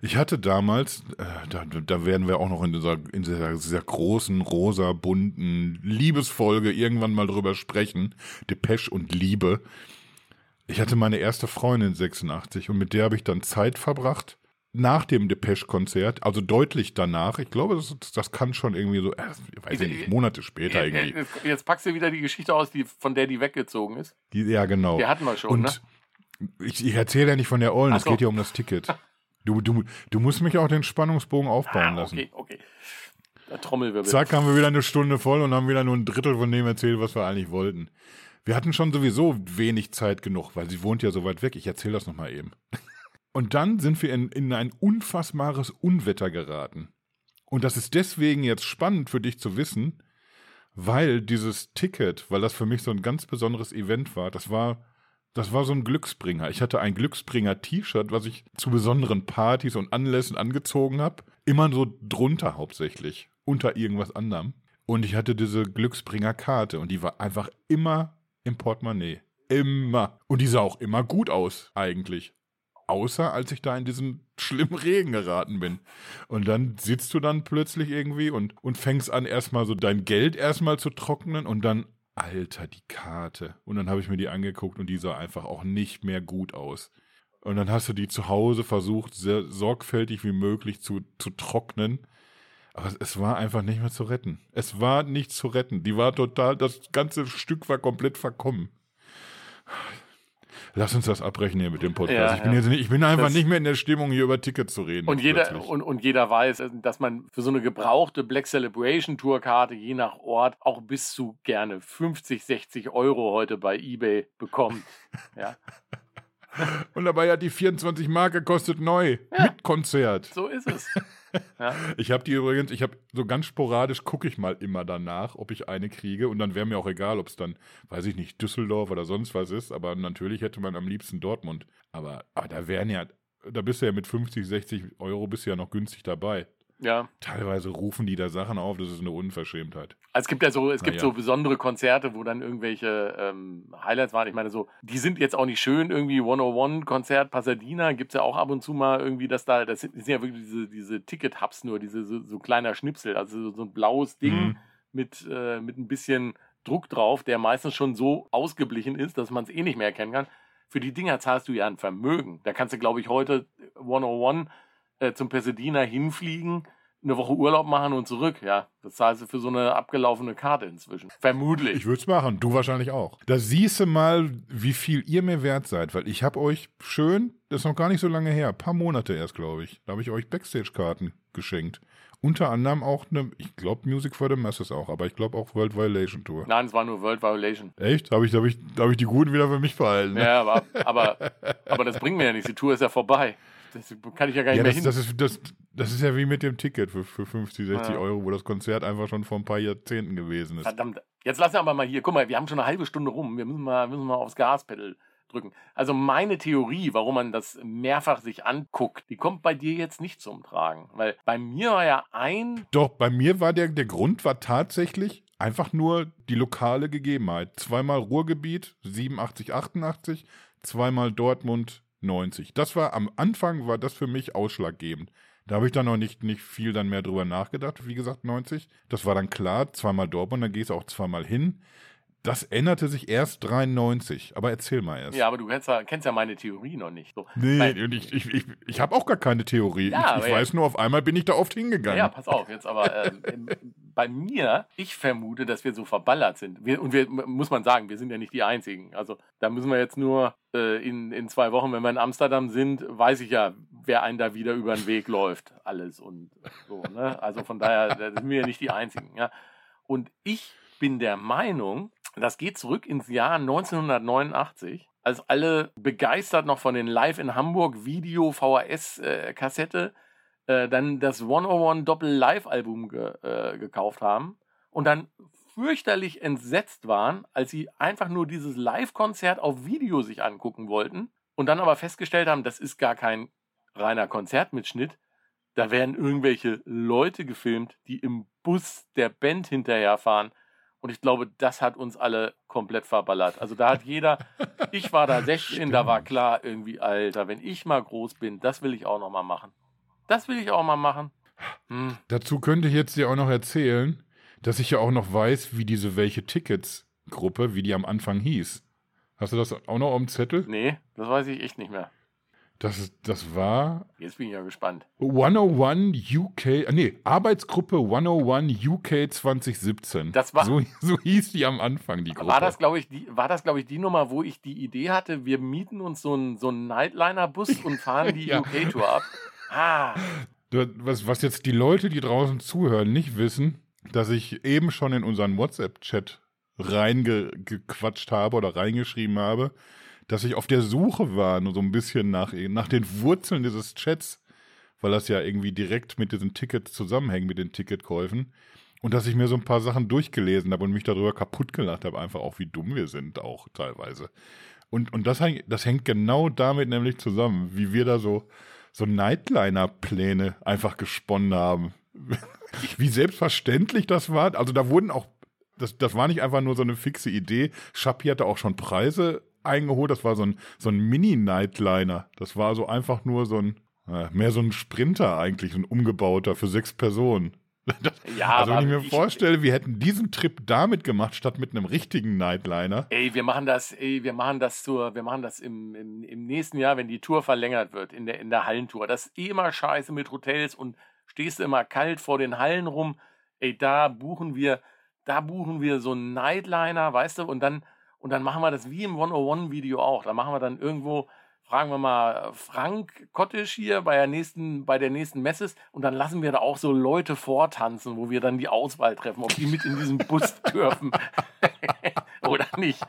ich hatte damals, äh, da, da werden wir auch noch in dieser, in dieser, dieser großen, rosa, bunten Liebesfolge irgendwann mal drüber sprechen. Depeche und Liebe. Ich hatte meine erste Freundin 86 und mit der habe ich dann Zeit verbracht nach dem Depeche-Konzert, also deutlich danach. Ich glaube, das, das kann schon irgendwie so, äh, weiß ich nicht, Monate später irgendwie.
Jetzt packst du wieder die Geschichte aus, die, von der die weggezogen ist.
Die, ja, genau.
Die hatten wir schon, und ne?
Ich, ich erzähle ja nicht von der Ollen, es so. geht ja um das Ticket. Du, du, du musst mich auch den Spannungsbogen aufbauen ah, lassen.
Okay, okay. Trommelwirbel.
Zack, haben wir wieder eine Stunde voll und haben wieder nur ein Drittel von dem erzählt, was wir eigentlich wollten. Wir hatten schon sowieso wenig Zeit genug, weil sie wohnt ja so weit weg. Ich erzähle das nochmal eben. Und dann sind wir in, in ein unfassbares Unwetter geraten. Und das ist deswegen jetzt spannend für dich zu wissen, weil dieses Ticket, weil das für mich so ein ganz besonderes Event war, das war das war so ein Glücksbringer. Ich hatte ein Glücksbringer-T-Shirt, was ich zu besonderen Partys und Anlässen angezogen habe. immer so drunter hauptsächlich, unter irgendwas anderem. Und ich hatte diese Glücksbringer-Karte und die war einfach immer im Portemonnaie. Immer. Und die sah auch immer gut aus, eigentlich. Außer als ich da in diesen schlimmen Regen geraten bin. Und dann sitzt du dann plötzlich irgendwie und, und fängst an, erstmal so dein Geld erstmal zu trocknen und dann, Alter, die Karte. Und dann habe ich mir die angeguckt und die sah einfach auch nicht mehr gut aus. Und dann hast du die zu Hause versucht, sehr sorgfältig wie möglich zu, zu trocknen. Aber es, war einfach nicht mehr zu retten. Es war nicht zu retten. Die war total, das ganze Stück war komplett verkommen. Lass uns das abbrechen hier mit dem Podcast.
Ja,
ich, bin
ja.
jetzt nicht, ich bin einfach
Das-
nicht mehr in der Stimmung, hier über Tickets zu reden.
Und jeder, und, und jeder weiß, dass man für so eine gebrauchte Black Celebration Tourkarte je nach Ort auch bis zu gerne 50, 60 Euro heute bei eBay bekommt. Ja,
Und dabei hat die 24 Mark gekostet neu. Mit Konzert.
so ist es. Ja.
Ich habe die übrigens, ich habe so ganz sporadisch gucke ich mal immer danach, ob ich eine kriege und dann wäre mir auch egal, ob es dann, weiß ich nicht, Düsseldorf oder sonst was ist, aber natürlich hätte man am liebsten Dortmund. Aber, aber da wären ja, da bist du ja mit 50, 60 Euro bist du ja noch günstig dabei.
Ja.
Teilweise rufen die da Sachen auf, das ist eine Unverschämtheit.
Also es gibt ja so, es gibt
Naja.
so besondere Konzerte, wo dann irgendwelche ähm, Highlights waren. Ich meine, so, die sind jetzt auch nicht schön, irgendwie 101-Konzert Pasadena gibt es ja auch ab und zu mal irgendwie, dass da, das sind, das sind ja wirklich diese, diese Ticket-Hubs nur, diese so, so kleiner Schnipsel, also so, so ein blaues Ding
Mhm.
mit, äh, mit ein bisschen Druck drauf, der meistens schon so ausgeblichen ist, dass man es eh nicht mehr erkennen kann. Für die Dinger zahlst du ja ein Vermögen. Da kannst du, glaube ich, heute 101 äh, zum Pasadena hinfliegen, eine Woche Urlaub machen und zurück. Ja, das zahlst du für so eine abgelaufene Karte inzwischen. Vermutlich.
Ich würde es machen, du wahrscheinlich auch. Da siehst du mal, wie viel ihr mir wert seid, weil ich habe euch schön, das ist noch gar nicht so lange her, paar Monate erst, glaube ich, da habe ich euch Backstage-Karten geschenkt. Unter anderem auch eine, ich glaube Music for the Masses auch, aber ich glaube auch World Violation Tour.
Nein, es war nur World Violation.
Echt? Habe ich, hab ich, hab ich die guten wieder für mich behalten? ne?
Ja, aber, aber, aber das bringt mir ja nichts. Die Tour ist ja vorbei. Das kann ich ja gar nicht
Ja,
mehr
das,
hin.
das, ist, das, das ist ja wie mit dem Ticket für, für 50, 60
Ja.
Euro, wo das Konzert einfach schon vor ein paar Jahrzehnten gewesen ist.
Verdammt. Jetzt lassen wir aber mal hier. Guck mal, wir haben schon eine halbe Stunde rum. Wir müssen mal, müssen mal aufs Gaspedal drücken. Also meine Theorie, warum man das mehrfach sich anguckt, die kommt bei dir jetzt nicht zum Tragen. Weil bei mir war ja ein
Doch, bei mir war der, der Grund war tatsächlich einfach nur die lokale Gegebenheit. Zweimal Ruhrgebiet, 87, 88, zweimal Dortmund, 90. Das war am Anfang, war das für mich ausschlaggebend. Da habe ich dann noch nicht, nicht viel dann mehr drüber nachgedacht, wie gesagt, 90. Das war dann klar, zweimal Dortmund, dann gehst du auch zweimal hin. Das änderte sich erst 93. Aber erzähl mal erst.
Ja, aber du kennst ja, kennst ja meine Theorie noch nicht. So.
Nee,
Weil-
ich, ich, ich, ich habe auch gar keine Theorie.
Ja,
ich ich weiß nur, auf einmal bin ich da oft hingegangen.
Ja, pass auf, jetzt aber ähm, bei mir, ich vermute, dass wir so verballert sind. Wir, und wir, muss man sagen, wir sind ja nicht die Einzigen. Also da müssen wir jetzt nur äh, in, in zwei Wochen, wenn wir in Amsterdam sind, weiß ich ja, wer einen da wieder über den Weg läuft. Alles und so. Ne? Also von daher, da sind wir ja nicht die Einzigen. Ja? Und ich bin der Meinung, das geht zurück ins Jahr 1989, als alle begeistert noch von den Live in Hamburg Video VHS-Kassette äh, dann das 101 Doppel-Live-Album ge äh, gekauft haben und dann fürchterlich entsetzt waren, als sie einfach nur dieses Live-Konzert auf Video sich angucken wollten und dann aber festgestellt haben, das ist gar kein reiner Konzertmitschnitt. Da werden irgendwelche Leute gefilmt, die im Bus der Band hinterherfahren. Und ich glaube, das hat uns alle komplett verballert. Also da hat jeder, ich war da 16, da war klar irgendwie, Alter, wenn ich mal groß bin, das will ich auch noch mal machen. Das will ich auch mal machen. Hm.
Dazu könnte ich jetzt dir auch noch erzählen, dass ich ja auch noch weiß, wie diese Welche Tickets-Gruppe, wie die am Anfang hieß. Hast du das auch noch am Zettel?
Nee, das weiß ich echt nicht mehr.
Das, das war
Jetzt bin ich ja gespannt.
101 UK, äh, nee, Arbeitsgruppe 101 UK 2017.
Das war-
so, so hieß die am Anfang, die Gruppe.
War das, glaube ich, die, war das, glaube ich, die Nummer, wo ich die Idee hatte, wir mieten uns so einen so einen Nightliner-Bus und fahren die
Ja.
UK-Tour ab? Ah,
was, was jetzt die Leute, die draußen zuhören, nicht wissen, dass ich eben schon in unseren WhatsApp-Chat reingequatscht habe oder reingeschrieben habe, dass ich auf der Suche war, nur so ein bisschen nach, nach den Wurzeln dieses Chats, weil das ja irgendwie direkt mit diesen Tickets zusammenhängt, mit den Ticketkäufen. Und dass ich mir so ein paar Sachen durchgelesen habe und mich darüber kaputt gelacht habe, einfach auch wie dumm wir sind, auch teilweise. Und, und das, das hängt genau damit nämlich zusammen, wie wir da so, so Nightliner-Pläne einfach gesponnen haben. Wie selbstverständlich das war. Also da wurden auch, das, das war nicht einfach nur so eine fixe Idee. Schappi hatte auch schon Preise eingeholt. Das war so ein, so ein Mini-Nightliner. Das war so einfach nur so ein, äh, mehr so ein Sprinter eigentlich, so ein umgebauter für sechs Personen. Das, ja, also wenn ich mir ich, vorstelle, wir hätten diesen Trip damit gemacht, statt mit einem richtigen Nightliner.
Ey, wir machen das, ey, wir machen das zur, wir machen das im, im, im nächsten Jahr, wenn die Tour verlängert wird, in der, in der Hallentour. Das ist eh immer scheiße mit Hotels und stehst du immer kalt vor den Hallen rum. Ey, da buchen wir, da buchen wir so einen Nightliner, weißt du, und dann, und dann machen wir das wie im 101-Video auch. Da machen wir dann irgendwo fragen wir mal Frank Kottisch hier bei der nächsten, bei der nächsten Messe und dann lassen wir da auch so Leute vortanzen, wo wir dann die Auswahl treffen, ob die mit in diesem Bus dürfen oder nicht.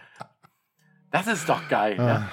Das ist doch geil. Ja? Ah.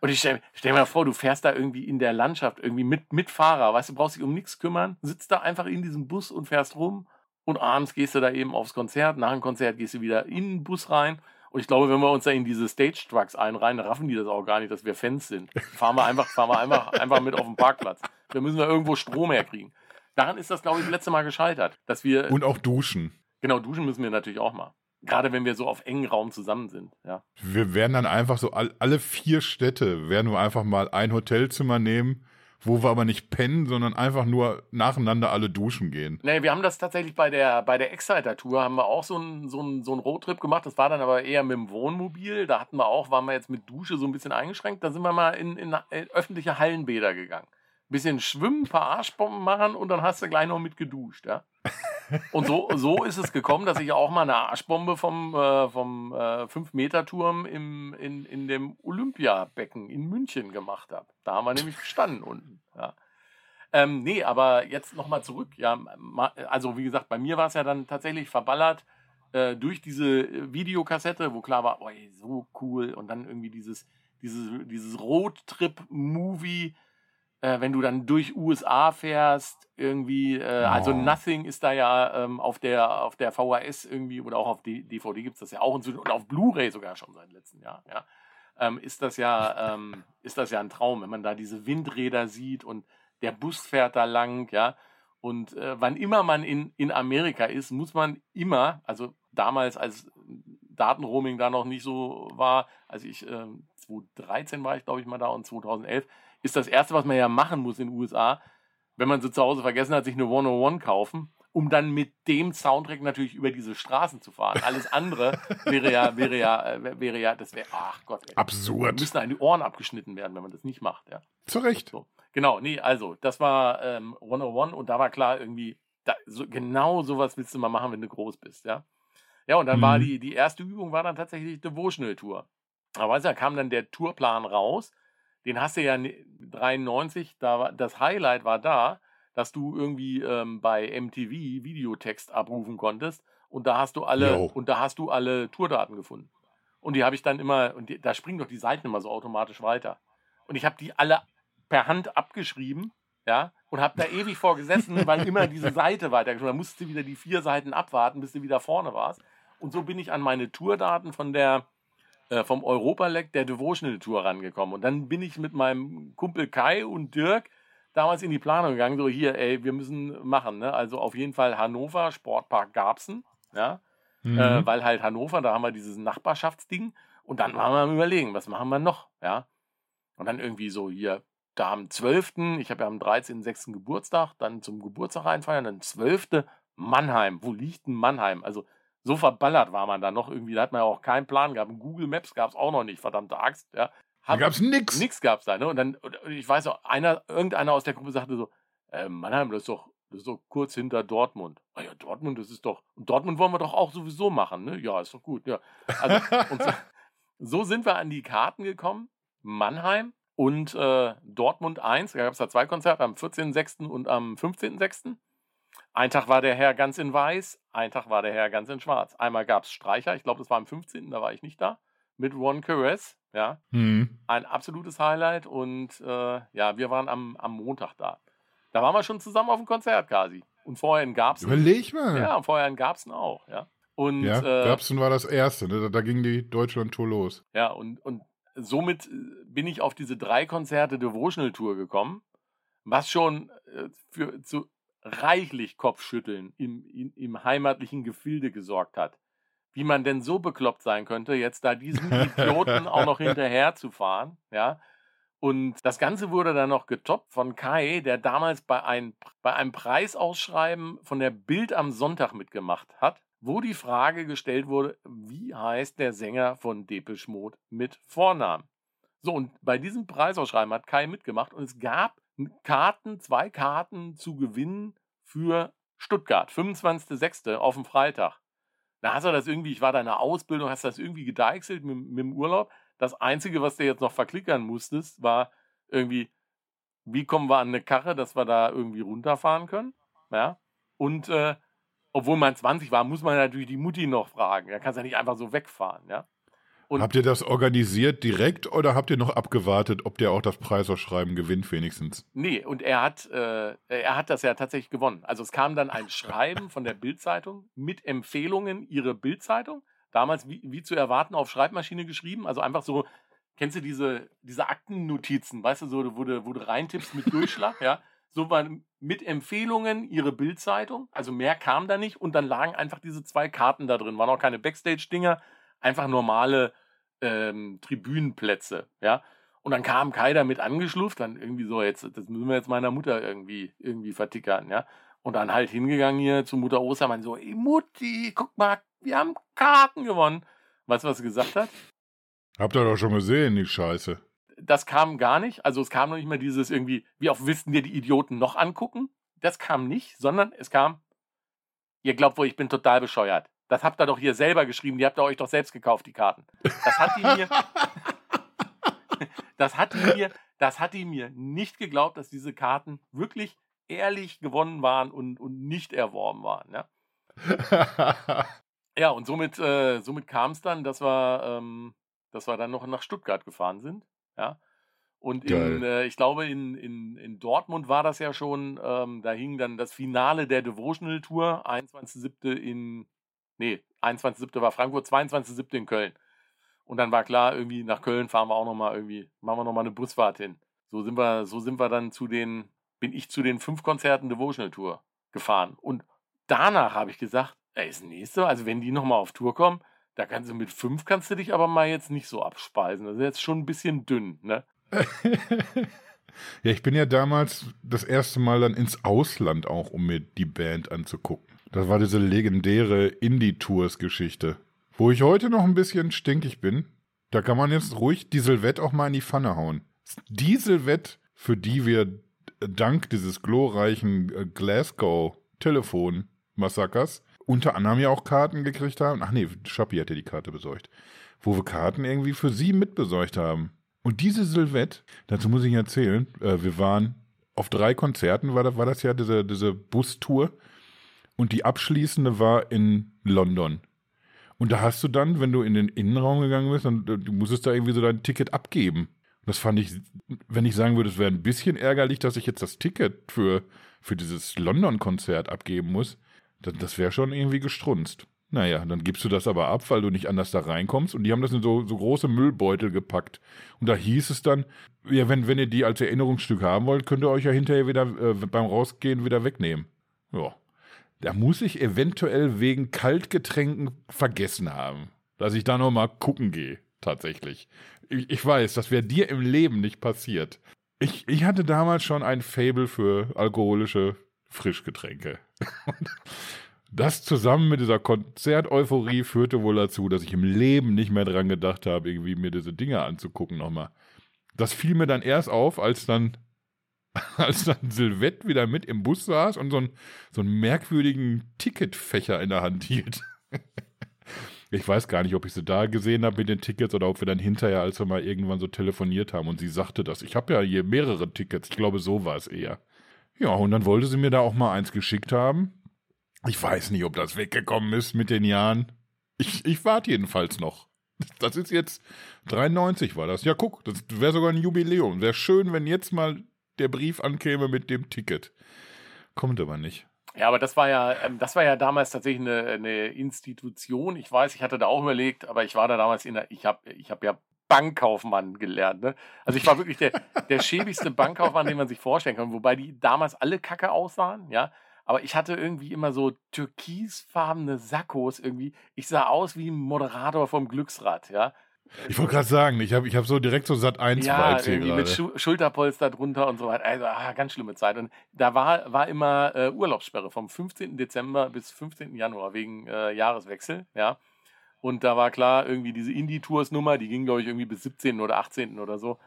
Und ich stell, stell mir vor, du fährst da irgendwie in der Landschaft irgendwie mit, mit Fahrer, weißt du, brauchst dich um nichts kümmern, sitzt da einfach in diesem Bus und fährst rum und abends gehst du da eben aufs Konzert, nach dem Konzert gehst du wieder in den Bus rein und ich glaube, wenn wir uns da in diese Stage Trucks einreihen, raffen die das auch gar nicht, dass wir Fans sind. Fahren wir einfach, fahren wir einfach, einfach mit auf den Parkplatz. Wir müssen da irgendwo Strom herkriegen. Daran ist das, glaube ich, das letzte Mal gescheitert, dass wir.
Und auch duschen.
Genau, duschen müssen wir natürlich auch mal. Gerade wenn wir so auf engen Raum zusammen sind, ja.
Wir werden dann einfach so all, alle vier Städte werden wir einfach mal ein Hotelzimmer nehmen wo wir aber nicht pennen, sondern einfach nur nacheinander alle duschen gehen.
Nee, wir haben das tatsächlich bei der, bei der Exciter-Tour, haben wir auch so einen so so einen Roadtrip gemacht. Das war dann aber eher mit dem Wohnmobil. Da hatten wir auch, waren wir jetzt mit Dusche so ein bisschen eingeschränkt. Da sind wir mal in, in, in öffentliche Hallenbäder gegangen bisschen schwimmen, ein paar Arschbomben machen und dann hast du gleich noch mit geduscht, ja. Und so, so ist es gekommen, dass ich auch mal eine Arschbombe vom, äh, vom äh, 5-Meter-Turm im, in, in dem Olympiabecken in München gemacht habe. Da haben wir nämlich gestanden unten, ja. Ähm, nee, aber jetzt nochmal zurück. Ja, also wie gesagt, bei mir war es ja dann tatsächlich verballert äh, durch diese Videokassette, wo klar war, oh, so cool. Und dann irgendwie dieses, dieses, dieses Roadtrip-Movie, äh, wenn du dann durch USA fährst, irgendwie, äh, oh. also Nothing ist da ja ähm, auf der auf der VHS irgendwie oder auch auf die DVD gibt es das ja auch inzwischen und auf Blu-ray sogar schon seit letztem Jahr, ja. Ähm, ist das ja ähm, ist das ja ein Traum, wenn man da diese Windräder sieht und der Bus fährt da lang, ja. Und äh, wann immer man in, in Amerika ist, muss man immer, also damals, als Datenroaming da noch nicht so war, als ich äh, 2013 war ich, glaube ich, mal da und 2011, ist das Erste, was man ja machen muss in den USA, wenn man sie zu Hause vergessen hat, sich eine 101 kaufen, um dann mit dem Soundtrack natürlich über diese Straßen zu fahren. Alles andere wäre ja, wäre ja, äh, wäre ja, das wäre, ach Gott. Ey,
Absurd.
Müssten eine Ohren abgeschnitten werden, wenn man das nicht macht, ja.
Zu Recht.
So. Genau, nee, also, das war ähm, 101 und da war klar irgendwie, da, so, genau sowas willst du mal machen, wenn du groß bist, ja. Ja, und dann mhm. war die, die erste Übung war dann tatsächlich Devotional Tour. Aber weißt du, da kam dann der Tourplan raus den hast du ja 93, da war, das Highlight war da, dass du irgendwie ähm, bei MTV Videotext abrufen konntest und da hast du alle Yo. und da hast du alle Tourdaten gefunden. Und die habe ich dann immer und die, da springen doch die Seiten immer so automatisch weiter. Und ich habe die alle per Hand abgeschrieben, ja, und habe da ewig vorgesessen, weil immer diese Seite weitergeschrieben. Da musstest du wieder die vier Seiten abwarten, bis du wieder vorne warst. Und so bin ich an meine Tourdaten von der äh, vom Europa-Leck der Devotional Tour rangekommen. Und dann bin ich mit meinem Kumpel Kai und Dirk damals in die Planung gegangen, so hier, ey, wir müssen machen, ne? Also auf jeden Fall Hannover, Sportpark Garbsen, ja. Mhm. Äh, weil halt Hannover, da haben wir dieses Nachbarschaftsding. Und dann waren wir am überlegen, was machen wir noch, ja. Und dann irgendwie so hier, da am 12., ich habe ja am 13.06. Geburtstag, dann zum Geburtstag einfeiern, dann 12. Mannheim. Wo liegt denn Mannheim? Also so verballert war man da noch irgendwie. Da hat man ja auch keinen Plan gehabt. Google Maps gab es auch noch nicht, verdammte Axt. Ja.
Hat, da gab es nichts.
Nichts gab es da. Ne? Und dann, ich weiß auch, einer, irgendeiner aus der Gruppe sagte so, äh, Mannheim, das ist doch, das ist doch kurz hinter Dortmund. Ah ja, Dortmund, das ist doch, und Dortmund wollen wir doch auch sowieso machen, ne? Ja, ist doch gut, ja. Also, und so, so, sind wir an die Karten gekommen. Mannheim und äh, Dortmund 1, da gab es da zwei Konzerte, am 14.06. und am 15.06. Ein Tag war der Herr ganz in weiß, ein Tag war der Herr ganz in schwarz. Einmal gab es Streicher, ich glaube, das war am 15., da war ich nicht da, mit Ron Caress, ja. Mhm. Ein absolutes Highlight und äh, ja, wir waren am, am Montag da. Da waren wir schon zusammen auf dem Konzert quasi. Und vorher in Garbsen.
Überleg mal.
Ja, vorher in Garbsen auch, ja. Und,
ja, äh, Garbsen war das erste, ne? da, da ging die Deutschland-Tour los.
Ja, und, und somit äh, bin ich auf diese drei Konzerte Devotional Tour gekommen was schon äh, für zu reichlich Kopfschütteln im, im, im heimatlichen Gefilde gesorgt hat. Wie man denn so bekloppt sein könnte, jetzt da diesen Idioten auch noch hinterher zu fahren, ja. Und das Ganze wurde dann noch getoppt von Kai, der damals bei, ein, bei einem Preisausschreiben von der Bild am Sonntag mitgemacht hat, wo die Frage gestellt wurde, wie heißt der Sänger von Depeche Mode mit Vornamen? So, und bei diesem Preisausschreiben hat Kai mitgemacht und es gab Karten, zwei Karten zu gewinnen für Stuttgart, 25.06. auf dem Freitag. Da hast du das irgendwie, ich war da in der Ausbildung, hast das irgendwie gedeichselt mit, mit dem Urlaub. Das Einzige, was du jetzt noch verklickern musstest, war irgendwie, wie kommen wir an eine Karre, dass wir da irgendwie runterfahren können. Ja. Und äh, obwohl man 20 war, muss man natürlich die Mutti noch fragen. Da kannst du ja nicht einfach so wegfahren, ja.
Und habt ihr das organisiert direkt oder habt ihr noch abgewartet, ob der auch das Preisausschreiben gewinnt wenigstens?
Nee, und er hat, äh, er hat das ja tatsächlich gewonnen. Also es kam dann ein Schreiben von der Bildzeitung mit Empfehlungen ihre Bildzeitung. Damals wie, wie zu erwarten auf Schreibmaschine geschrieben. Also einfach so, kennst du diese, diese Aktennotizen, weißt du, so, wo du, wo du reintippst mit Durchschlag, ja? So war mit Empfehlungen ihre Bildzeitung. Also mehr kam da nicht und dann lagen einfach diese zwei Karten da drin. Waren auch keine Backstage-Dinger, einfach normale ähm, Tribünenplätze, ja. Und dann kam Kai damit angeschlufft, dann irgendwie so, jetzt, das müssen wir jetzt meiner Mutter irgendwie, irgendwie vertickern, ja. Und dann halt hingegangen hier zu Mutter Ostermann, so, ey Mutti, guck mal, wir haben Karten gewonnen. Weißt du, was sie gesagt hat?
Habt ihr doch schon gesehen, die Scheiße.
Das kam gar nicht. Also es kam noch nicht mal dieses irgendwie, wie oft wissen wir die Idioten noch angucken? Das kam nicht, sondern es kam, ihr glaubt wohl, ich bin total bescheuert. Das habt ihr doch hier selber geschrieben, die habt ihr euch doch selbst gekauft, die Karten. Das hat die mir. das hat die mir, das hat die mir nicht geglaubt, dass diese Karten wirklich ehrlich gewonnen waren und, und nicht erworben waren. Ja, ja und somit, äh, somit kam es dann, dass wir, ähm, dass wir dann noch nach Stuttgart gefahren sind. Ja. Und in, äh, ich glaube, in, in, in Dortmund war das ja schon, ähm, da hing dann das Finale der Devotional Tour, 21.07. in nee, 21.7. war Frankfurt, 22.7. in Köln. Und dann war klar, irgendwie nach Köln fahren wir auch nochmal irgendwie, machen wir nochmal eine Busfahrt hin. So sind wir, so sind wir dann zu den, bin ich zu den fünf Konzerten Devotional Tour gefahren. Und danach habe ich gesagt, ey, ist nächste, also wenn die nochmal auf Tour kommen, da kannst du mit fünf kannst du dich aber mal jetzt nicht so abspeisen. Das ist jetzt schon ein bisschen dünn, ne?
ja, ich bin ja damals das erste Mal dann ins Ausland auch, um mir die Band anzugucken. Das war diese legendäre Indie-Tours-Geschichte. Wo ich heute noch ein bisschen stinkig bin, da kann man jetzt ruhig die Silvette auch mal in die Pfanne hauen. Die Silvette, für die wir dank dieses glorreichen äh, Glasgow-Telefon-Massakers unter anderem ja auch Karten gekriegt haben. Ach nee, Schappi hat ja die Karte besorgt. Wo wir Karten irgendwie für sie mitbesorgt haben. Und diese Silvette, dazu muss ich erzählen, äh, wir waren auf drei Konzerten, war das, war das ja diese, diese Bustour. Und die abschließende war in London. Und da hast du dann, wenn du in den Innenraum gegangen bist, dann du musstest da irgendwie so dein Ticket abgeben. Das fand ich, wenn ich sagen würde, es wäre ein bisschen ärgerlich, dass ich jetzt das Ticket für, für dieses London-Konzert abgeben muss. Das, das wäre schon irgendwie gestrunzt. Naja, dann gibst du das aber ab, weil du nicht anders da reinkommst. Und die haben das in so, so große Müllbeutel gepackt. Und da hieß es dann, ja, wenn, wenn ihr die als Erinnerungsstück haben wollt, könnt ihr euch ja hinterher wieder äh, beim Rausgehen wieder wegnehmen. Ja, da muss ich eventuell wegen Kaltgetränken vergessen haben, dass ich da nochmal gucken gehe, tatsächlich. Ich, ich weiß, das wäre dir im Leben nicht passiert. Ich, ich hatte damals schon ein Fable für alkoholische Frischgetränke. das zusammen mit dieser Konzerteuphorie führte wohl dazu, dass ich im Leben nicht mehr dran gedacht habe, irgendwie mir diese Dinge anzugucken nochmal. Das fiel mir dann erst auf, als dann als dann Silvette wieder mit im Bus saß und so, ein, so einen merkwürdigen Ticketfächer in der Hand hielt. ich weiß gar nicht, ob ich sie da gesehen habe mit den Tickets oder ob wir dann hinterher, als wir mal irgendwann so telefoniert haben und sie sagte das. Ich habe ja hier mehrere Tickets. Ich glaube, so war es eher. Ja, und dann wollte sie mir da auch mal eins geschickt haben. Ich weiß nicht, ob das weggekommen ist mit den Jahren. Ich, ich warte jedenfalls noch. Das ist jetzt 93 war das. Ja, guck, das wäre sogar ein Jubiläum. Wäre schön, wenn jetzt mal der Brief ankäme mit dem Ticket. Kommt aber nicht.
Ja, aber das war ja, ähm, das war ja damals tatsächlich eine, eine, Institution. Ich weiß, ich hatte da auch überlegt, aber ich war da damals in der, ich habe ich hab ja Bankkaufmann gelernt. Ne? Also ich war wirklich der, der schäbigste Bankkaufmann, den man sich vorstellen kann, wobei die damals alle kacke aussahen, ja. Aber ich hatte irgendwie immer so türkisfarbene Sakkos irgendwie. Ich sah aus wie ein Moderator vom Glücksrad, ja.
Ich wollte gerade sagen, ich habe ich hab so direkt so Sat 1
ja,
Vibes hier
irgendwie mit
gerade.
Schu Schulterpolster drunter und so weiter. Also ah, ganz schlimme Zeit. Und da war, war immer äh, Urlaubssperre vom 15. Dezember bis 15. Januar wegen äh, Jahreswechsel, ja. Und da war klar, irgendwie diese Indie-Tours-Nummer, die ging, glaube ich, irgendwie bis 17. oder 18. oder so.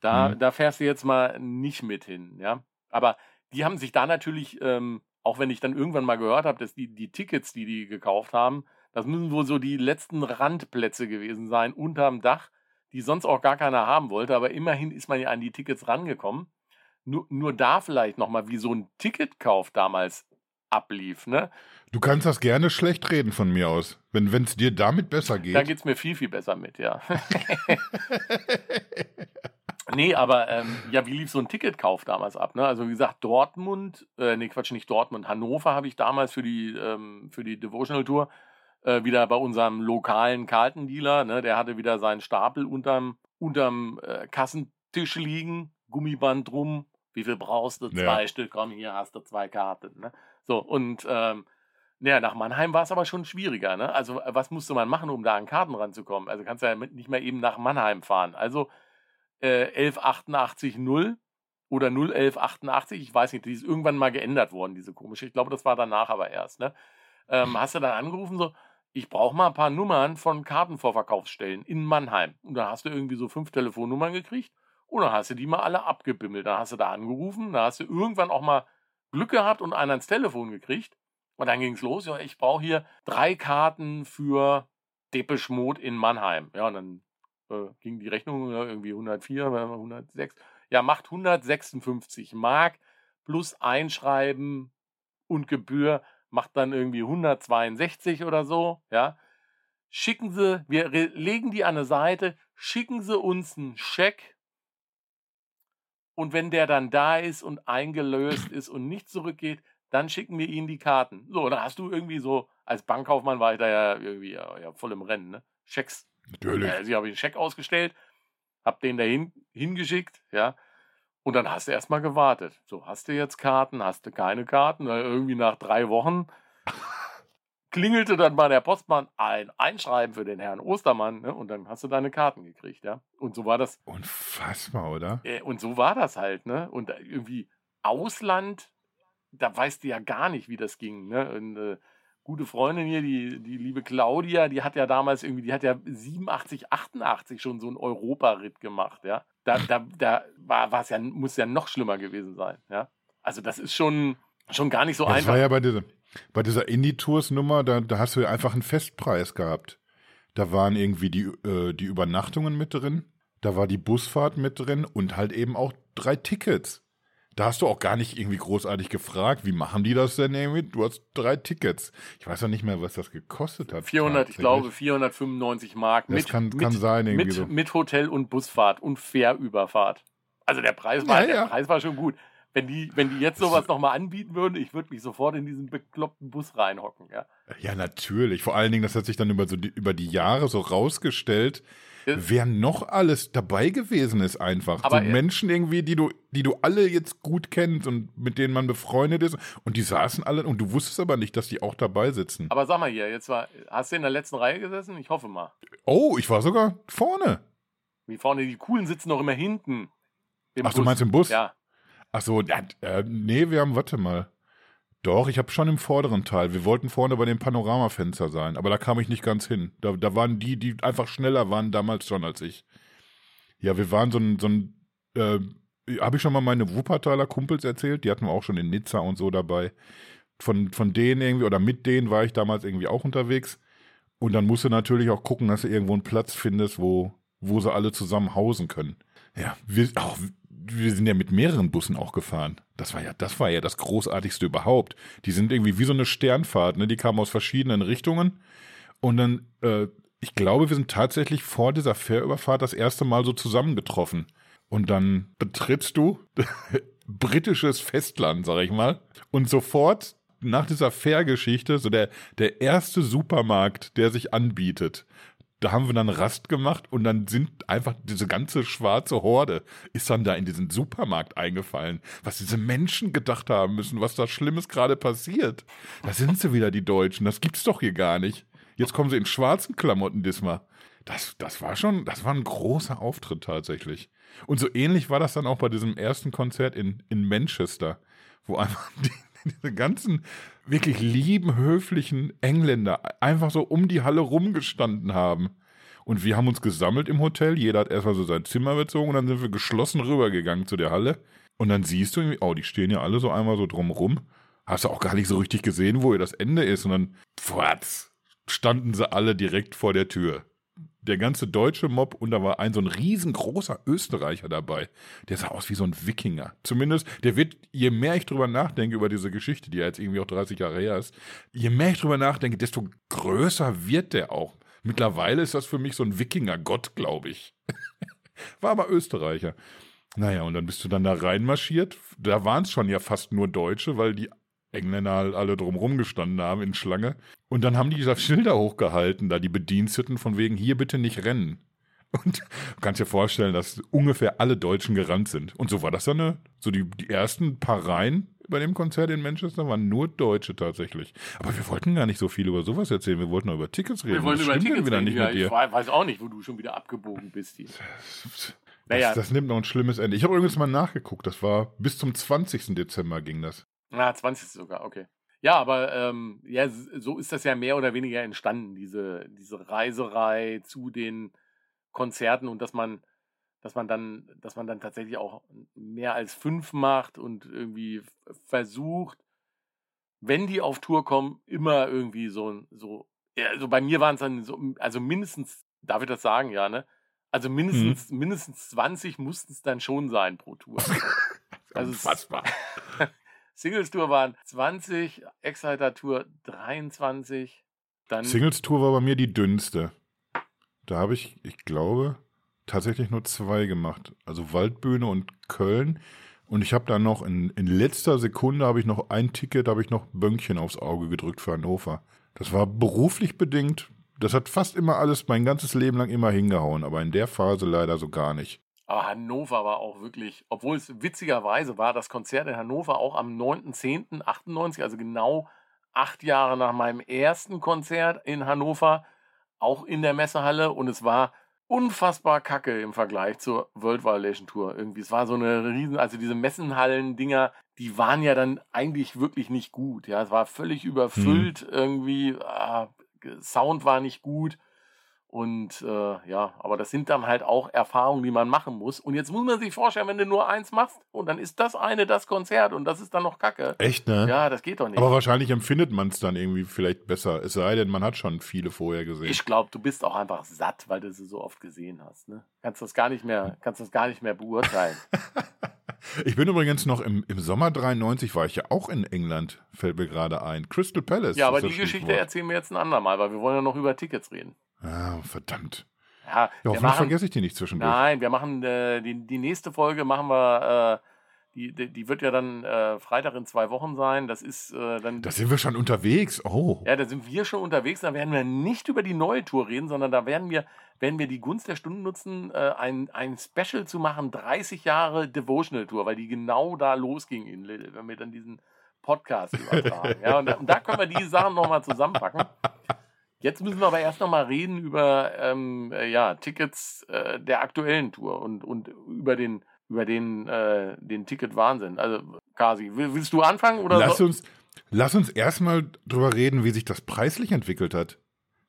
Da,
Mhm.
da fährst du jetzt mal nicht mit hin, ja. Aber die haben sich da natürlich, ähm, auch wenn ich dann irgendwann mal gehört habe, dass die, die Tickets, die die gekauft haben, das müssen wohl so die letzten Randplätze gewesen sein, unterm Dach, die sonst auch gar keiner haben wollte. Aber immerhin ist man ja an die Tickets rangekommen. Nur, nur da vielleicht nochmal, wie so ein Ticketkauf damals ablief, ne?
Du kannst das gerne schlecht reden von mir aus, wenn es dir damit besser geht.
Da geht es mir viel, viel besser mit, ja. nee, aber ähm, ja, wie lief so ein Ticketkauf damals ab? Ne? Also wie gesagt, Dortmund, äh, nee, Quatsch, nicht Dortmund, Hannover habe ich damals für die, ähm, für die Devotional Tour äh, wieder bei unserem lokalen Kartendealer, ne? der hatte wieder seinen Stapel unterm, unterm äh, Kassentisch liegen, Gummiband drum. Wie viel brauchst du?
Ja.
Zwei Stück, komm, hier hast du zwei Karten. Ne? So, und ähm, naja, nach Mannheim war es aber schon schwieriger. Ne? Also, äh, was musste man machen, um da an Karten ranzukommen? Also, kannst du ja nicht mehr eben nach Mannheim fahren. Also, äh, 1188 0 oder 01188, ich weiß nicht, die ist irgendwann mal geändert worden, diese komische. Ich glaube, das war danach aber erst. Ne? Ähm, hast du dann angerufen, so, ich brauche mal ein paar Nummern von Kartenvorverkaufsstellen in Mannheim. Und dann hast du irgendwie so fünf Telefonnummern gekriegt und dann hast du die mal alle abgebimmelt. Dann hast du da angerufen, dann hast du irgendwann auch mal Glück gehabt und einen ans Telefon gekriegt. Und dann ging es los, ja, ich brauche hier drei Karten für Depeche Mode in Mannheim. Ja, und dann äh, ging die Rechnung ja, irgendwie 104, 106. Ja, macht 156 Mark plus Einschreiben und Gebühr macht dann irgendwie 162 oder so, ja. Schicken Sie, wir legen die an eine Seite, schicken Sie uns einen Scheck und wenn der dann da ist und eingelöst ist und nicht zurückgeht, dann schicken wir Ihnen die Karten. So, dann hast du irgendwie so, als Bankkaufmann war ich da ja irgendwie ja, ja, voll im Rennen, ne? Schecks
Natürlich.
also ich habe einen Scheck ausgestellt, habe den dahin hingeschickt, ja. Und dann hast du erstmal gewartet. So, hast du jetzt Karten, hast du keine Karten? Irgendwie nach drei Wochen klingelte dann bei der Postmann ein Einschreiben für den Herrn Ostermann, ne? Und dann hast du deine Karten gekriegt, ja. Und so war das,
Unfassbar, oder?
äh, und so war das halt, ne? Und irgendwie Ausland, da weißt du ja gar nicht, wie das ging, ne? Und, äh, gute Freundin hier, die, die liebe Claudia, die hat ja damals irgendwie, die hat ja 87, 88 schon so einen Europaritt gemacht, ja. Da, da, da war es ja, muss ja noch schlimmer gewesen sein, ja. Also das ist schon, schon gar nicht so
das
einfach.
war ja bei dieser, bei dieser Indie-Tours-Nummer, da, da hast du ja einfach einen Festpreis gehabt. Da waren irgendwie die, äh, die Übernachtungen mit drin, da war die Busfahrt mit drin und halt eben auch drei Tickets. Da hast du auch gar nicht irgendwie großartig gefragt, wie machen die das denn irgendwie? Du hast drei Tickets. Ich weiß ja nicht mehr, was das gekostet hat.
400, ich glaube 495 Mark
Das
mit,
kann-
mit,
kann sein, irgendwie
mit,
so.
mit Hotel und Busfahrt und Fährüberfahrt. Also der Preis war,
Ja,
der
ja.
Preis war schon gut. Wenn die, wenn die jetzt sowas nochmal anbieten würden, ich würde mich sofort in diesen bekloppten Bus reinhocken. Ja.
Ja, natürlich. Vor allen Dingen, das hat sich dann über, so die, über die Jahre so rausgestellt,
Es-
wer noch alles dabei gewesen ist einfach.
Aber,
so Menschen irgendwie, die du, die du alle jetzt gut kennst und mit denen man befreundet ist. Und die saßen alle und du wusstest aber nicht, dass die auch dabei sitzen.
Aber sag mal hier, jetzt war, hast du in der letzten Reihe gesessen? Ich hoffe mal.
Oh, ich war sogar vorne.
Wie vorne, die Coolen sitzen noch immer hinten.
Ach, du meinst im Bus?
Ja.
Ach so, äh, nee, wir haben, warte mal. Doch, ich habe schon im vorderen Teil. Wir wollten vorne bei dem Panoramafenster sein, aber da kam ich nicht ganz hin. Da, da waren die, die einfach schneller waren damals schon als ich. Ja, wir waren so ein, so ein äh, habe ich schon mal meine Wuppertaler Kumpels erzählt? Die hatten wir auch schon in Nizza und so dabei. Von, von denen irgendwie, oder mit denen war ich damals irgendwie auch unterwegs. Und dann musst du natürlich auch gucken, dass du irgendwo einen Platz findest, wo, wo sie alle zusammen hausen können. Ja, wir, auch, wir sind ja mit mehreren Bussen auch gefahren. Das war ja, das war ja das Großartigste überhaupt. Die sind irgendwie wie so eine Sternfahrt, ne? Die kamen aus verschiedenen Richtungen. Und dann, äh, ich glaube, wir sind tatsächlich vor dieser Fährüberfahrt das erste Mal so zusammengetroffen. Und dann betrittst du britisches Festland, sag ich mal. Und sofort nach dieser Fährgeschichte, so der, der erste Supermarkt, der sich anbietet, da haben wir dann Rast gemacht und dann sind einfach diese ganze schwarze Horde ist dann da in diesen Supermarkt eingefallen. Was diese Menschen gedacht haben müssen, was da Schlimmes gerade passiert. Da sind sie wieder, die Deutschen. Das gibt's doch hier gar nicht. Jetzt kommen sie in schwarzen Klamotten diesmal. Das, das war schon, das war ein großer Auftritt tatsächlich. Und so ähnlich war das dann auch bei diesem ersten Konzert in, in Manchester, wo einfach die, diese ganzen wirklich lieben, höflichen Engländer einfach so um die Halle rumgestanden haben. Und wir haben uns gesammelt im Hotel. Jeder hat erstmal so sein Zimmer bezogen und dann sind wir geschlossen rübergegangen zu der Halle. Und dann siehst du irgendwie, oh, die stehen ja alle so einmal so drumrum. Hast du auch gar nicht so richtig gesehen, wo ihr das Ende ist. Und dann, pfatz, standen sie alle direkt vor der Tür der ganze deutsche Mob und da war ein so ein riesengroßer Österreicher dabei. Der sah aus wie so ein Wikinger. Zumindest, der wird, je mehr ich drüber nachdenke über diese Geschichte, die ja jetzt irgendwie auch 30 Jahre her ist, je mehr ich drüber nachdenke, desto größer wird der auch. Mittlerweile ist das für mich so ein Wikinger-Gott, glaube ich. war aber Österreicher. Naja, und dann bist du dann da reinmarschiert. Da waren es schon ja fast nur Deutsche, weil die Engländer halt alle drumrum gestanden haben in Schlange. Und dann haben die diese Schilder hochgehalten, da die Bediensteten von wegen hier bitte nicht rennen. Und du kannst dir vorstellen, dass ungefähr alle Deutschen gerannt sind. Und so war das dann so die, die ersten paar Reihen bei dem Konzert in Manchester waren nur Deutsche tatsächlich. Aber wir wollten gar nicht so viel über sowas erzählen. Wir wollten nur über Tickets reden.
Wir wollen
das
über Tickets
wieder
reden.
nicht
ja,
mit dir.
ich weiß auch nicht, wo du schon wieder abgebogen bist. Hier.
Das,
Naja.
das nimmt noch ein schlimmes Ende. Ich habe übrigens mal nachgeguckt. Das war bis zum 20. Dezember ging das.
Ah, 20 sogar, okay. Ja, aber ähm, ja, so ist das ja mehr oder weniger entstanden, diese, diese Reiserei zu den Konzerten und dass man, dass man dann, dass man dann tatsächlich auch mehr als fünf macht und irgendwie versucht, wenn die auf Tour kommen, immer irgendwie so, so, ja, also bei mir waren es dann so, also mindestens, darf ich das sagen, ja, ne? Also mindestens, mindestens 20 mussten es dann schon sein pro Tour. Also
Unfassbar.
Singles Tour waren 20, Exciter Tour 23, dann
Singles Tour war bei mir die dünnste. Da habe ich, ich glaube, tatsächlich nur zwei gemacht. Also Waldbühne und Köln. Und ich habe dann noch in, in letzter Sekunde habe ich noch ein Ticket, habe ich noch Bönkchen aufs Auge gedrückt für Hannover. Das war beruflich bedingt. Das hat fast immer alles mein ganzes Leben lang immer hingehauen, aber in der Phase leider so gar nicht.
Aber Hannover war auch wirklich, obwohl es witzigerweise war, das Konzert in Hannover auch am 9.10.98, also genau acht Jahre nach meinem ersten Konzert in Hannover, auch in der Messehalle und es war unfassbar kacke im Vergleich zur World Violation Tour. Irgendwie, es war so eine riesen, also diese Messenhallen-Dinger, die waren ja dann eigentlich wirklich nicht gut. Ja, es war völlig überfüllt irgendwie, ah, Sound war nicht gut. Und äh, ja, aber das sind dann halt auch Erfahrungen, die man machen muss. Und jetzt muss man sich vorstellen, wenn du nur eins machst und dann ist das eine das Konzert und das ist dann noch Kacke.
Echt, ne?
Ja, das geht doch nicht.
Aber wahrscheinlich empfindet man es dann irgendwie vielleicht besser. Es sei denn, man hat schon viele vorher gesehen.
ich glaube, du bist auch einfach satt, weil du sie so oft gesehen hast. Ne? Kannst das gar nicht mehr, kannst das gar nicht mehr beurteilen.
Ich bin übrigens noch im, im Sommer 93 war ich ja auch in England, fällt mir gerade ein. Crystal Palace.
ja, aber die Geschichte
Stichwort.
erzählen wir jetzt ein andermal, weil wir wollen ja noch über Tickets reden.
Ah, verdammt.
Ja,
Ja, hoffentlich
machen,
vergesse ich die nicht zwischendurch.
Nein, wir machen äh, die, die nächste Folge machen wir, äh, die, die, die wird ja dann äh, Freitag in zwei Wochen sein. Das ist äh, dann.
Da sind wir schon unterwegs. Oh.
ja, da sind wir schon unterwegs. Da werden wir nicht über die neue Tour reden, sondern da werden wir, werden wir die Gunst der Stunde nutzen, äh, ein, ein Special zu machen, 30 Jahre Devotional Tour, weil die genau da losging in wenn wir dann diesen Podcast übertragen. ja, und, da- und da können wir die Sachen nochmal zusammenpacken. Jetzt müssen wir aber erst nochmal reden über ähm, äh, ja, Tickets äh, der aktuellen Tour und, und über den, über den, äh, den Ticket-Wahnsinn. Also, Kasi, will, willst du anfangen? Oder
Lass
so?
uns, lass uns erstmal drüber reden, wie sich das preislich entwickelt hat.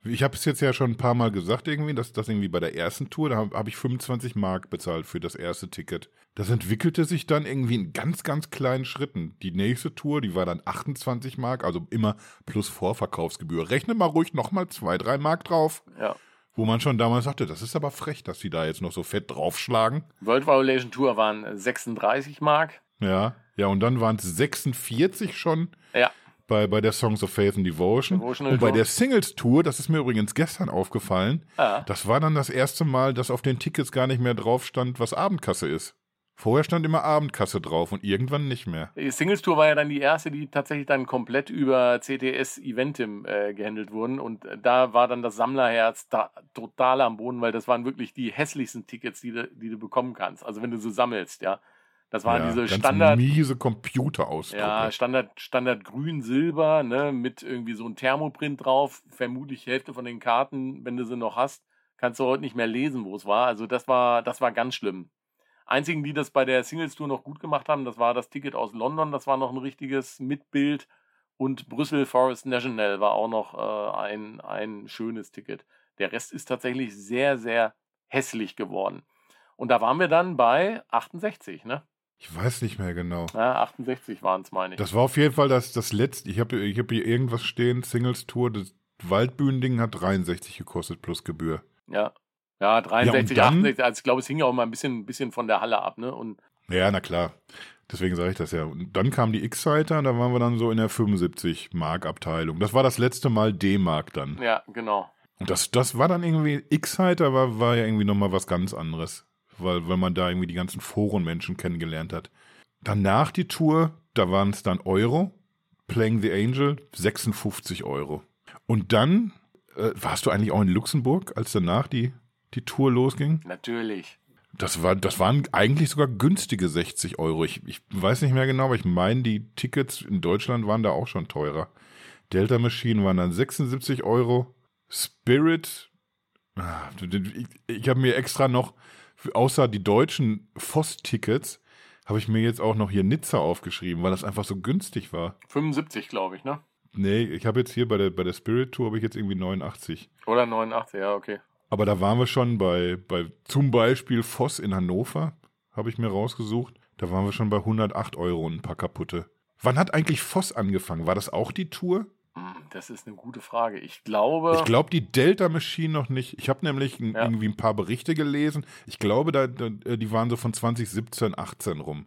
Ich habe es jetzt ja schon ein paar Mal gesagt, irgendwie, dass das irgendwie bei der ersten Tour, da habe hab ich 25 Mark bezahlt für das erste Ticket. Das entwickelte sich dann irgendwie in ganz, ganz kleinen Schritten. Die nächste Tour, die war dann 28 Mark, also immer plus Vorverkaufsgebühr. Rechne mal ruhig nochmal zwei, drei Mark drauf.
Ja.
Wo man schon damals sagte, das ist aber frech, dass die da jetzt noch so fett draufschlagen.
World Violation Tour waren 36 Mark.
Ja, ja, und dann waren es 46 schon
Ja.
Bei, bei der Songs of Faith and Devotion.
Devotional
und bei
Tour.
der Singles Tour, das ist mir übrigens gestern aufgefallen,
Ja.
das war dann das erste Mal, dass auf den Tickets gar nicht mehr drauf stand, was Abendkasse ist. Vorher stand immer Abendkasse drauf und irgendwann nicht mehr.
Die Singles Tour war ja dann die erste, die tatsächlich dann komplett über CTS Eventim äh, gehandelt wurden. Und äh, da war dann das Sammlerherz da, total am Boden, weil das waren wirklich die hässlichsten Tickets, die du, die du bekommen kannst. Also wenn du so sammelst, ja. Das waren
ja,
diese Standard.
miese Computerausdrucke.
Ja, Standard, Standard grün-silber, ne, mit irgendwie so einem Thermoprint drauf. Vermutlich Hälfte von den Karten, wenn du sie noch hast, kannst du heute nicht mehr lesen, wo es war. Also das war, das war ganz schlimm. Einzigen, die das bei der Singles Tour noch gut gemacht haben, das war das Ticket aus London, das war noch ein richtiges Mitbild. Und Brüssel Forest National war auch noch äh, ein, ein schönes Ticket. Der Rest ist tatsächlich sehr, sehr hässlich geworden. Und da waren wir dann bei 68, ne?
Ich weiß nicht mehr genau.
Ja, 68 waren es, meine ich.
Das war auf jeden Fall das, das letzte. Ich habe ich hab hier irgendwas stehen, Singles Tour. Das Waldbühnen-Ding hat 63 gekostet plus Gebühr.
Ja. Ja, 63,
Ja, und dann-
68. Also ich glaube, es hing ja auch mal ein bisschen, bisschen von der Halle ab, ne? Und
Ja, na klar. Deswegen sage ich das ja. Und dann kam die X-Seiter, da waren wir dann so in der 75 Mark-Abteilung. Das war das letzte Mal D-Mark dann.
ja, genau.
Und das, das war dann irgendwie, X-Seiter war, war ja irgendwie nochmal was ganz anderes. Weil, weil man da irgendwie die ganzen Forenmenschen kennengelernt hat. Danach die Tour, da waren es dann Euro. Playing the Angel, 56 Euro. Und dann, äh, warst du eigentlich auch in Luxemburg, als danach die, die Tour losging?
Natürlich.
Das, war, das waren eigentlich sogar günstige 60 Euro. Ich, ich weiß nicht mehr genau, aber ich meine, die Tickets in Deutschland waren da auch schon teurer. Delta Machine waren dann 76 Euro. Spirit, ah, ich, ich habe mir extra noch, außer die deutschen Voss-Tickets, habe ich mir jetzt auch noch hier Nizza aufgeschrieben, weil das einfach so günstig war.
75, glaube ich, ne?
Nee, ich habe jetzt hier bei der, bei der Spirit Tour habe ich jetzt irgendwie 89.
Oder 89, ja, okay.
Aber da waren wir schon bei, bei zum Beispiel Voss in Hannover, habe ich mir rausgesucht. Da waren wir schon bei 108 Euro und ein paar kaputte. Wann hat eigentlich Voss angefangen? War das auch die Tour?
Hm, Das ist eine gute Frage. Ich glaube.
Ich glaube, die Delta Machine noch nicht. Ich habe nämlich
Ja.
irgendwie ein paar Berichte gelesen. Ich glaube, da, da, die waren so von 2017, 18 rum.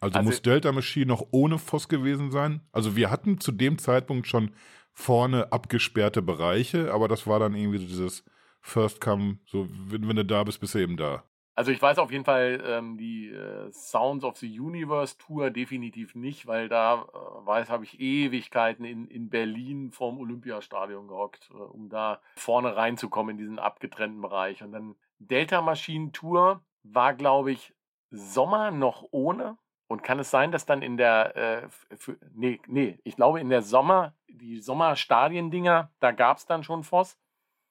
Also,
Also-
muss Delta Machine noch ohne Voss gewesen sein. Also wir hatten zu dem Zeitpunkt schon vorne abgesperrte Bereiche, aber das war dann irgendwie so dieses First Come, so wenn, wenn du da bist, bist du eben da.
Also ich weiß auf jeden Fall ähm, die äh, Sounds of the Universe Tour definitiv nicht, weil da äh, weiß, habe ich Ewigkeiten in, in Berlin vorm Olympiastadion gehockt, äh, um da vorne reinzukommen in diesen abgetrennten Bereich. Und dann Delta Maschinen Tour war, glaube ich, Sommer noch ohne. Und kann es sein, dass dann in der, äh, für, nee, nee, ich glaube in der Sommer, die Sommerstadiendinger, da gab es dann schon Voss.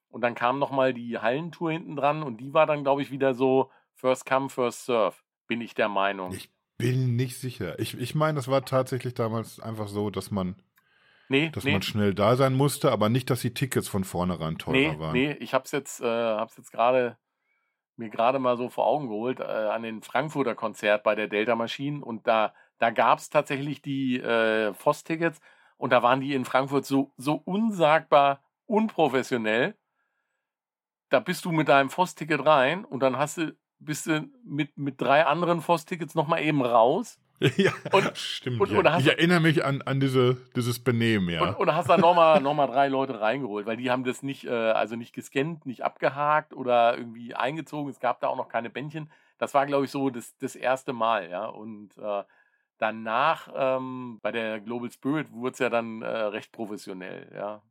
Und dann kam nochmal die Hallentour hinten dran und die war dann, glaube ich, wieder so First Come, First Serve, bin ich der Meinung.
Ich bin nicht sicher. Ich, ich meine, das war tatsächlich damals einfach so, dass man,
nee,
dass
nee,
man schnell da sein musste, aber nicht, dass die Tickets von vornherein teurer
nee,
waren.
nee, ich hab's jetzt, äh, hab's jetzt gerade mir gerade mal so vor Augen geholt äh, an den Frankfurter Konzert bei der Delta Maschine und da, da gab es tatsächlich die äh, Voss-Tickets und da waren die in Frankfurt so, so unsagbar unprofessionell. Da bist du mit deinem Voss-Ticket rein und dann hast du, bist du mit, mit drei anderen Voss-Tickets nochmal eben raus
ja,
Und-
stimmt.
und-
ja.
und
ich erinnere mich an, an diese, dieses Benehmen, ja.
Und, und hast dann nochmal noch mal drei Leute reingeholt, weil die haben das nicht, äh, also nicht gescannt, nicht abgehakt oder irgendwie eingezogen. Es gab da auch noch keine Bändchen. Das war, glaube ich, so das, das erste Mal, ja. Und äh, danach ähm, bei der Global Spirit wurde es ja dann äh, recht professionell, ja.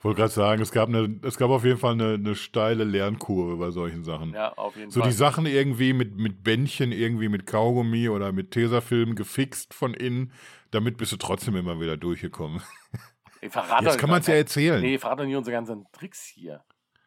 Wollte gerade sagen, es gab, eine, es gab auf jeden Fall eine, eine steile Lernkurve bei solchen Sachen.
Ja, auf jeden
so
Fall.
die Sachen irgendwie mit, mit Bändchen, irgendwie mit Kaugummi oder mit Tesafilm gefixt von innen, damit bist du trotzdem immer wieder durchgekommen.
Ey, verrat
Jetzt kann man es ja erzählen.
Nee, verrat doch nicht unsere ganzen Tricks hier.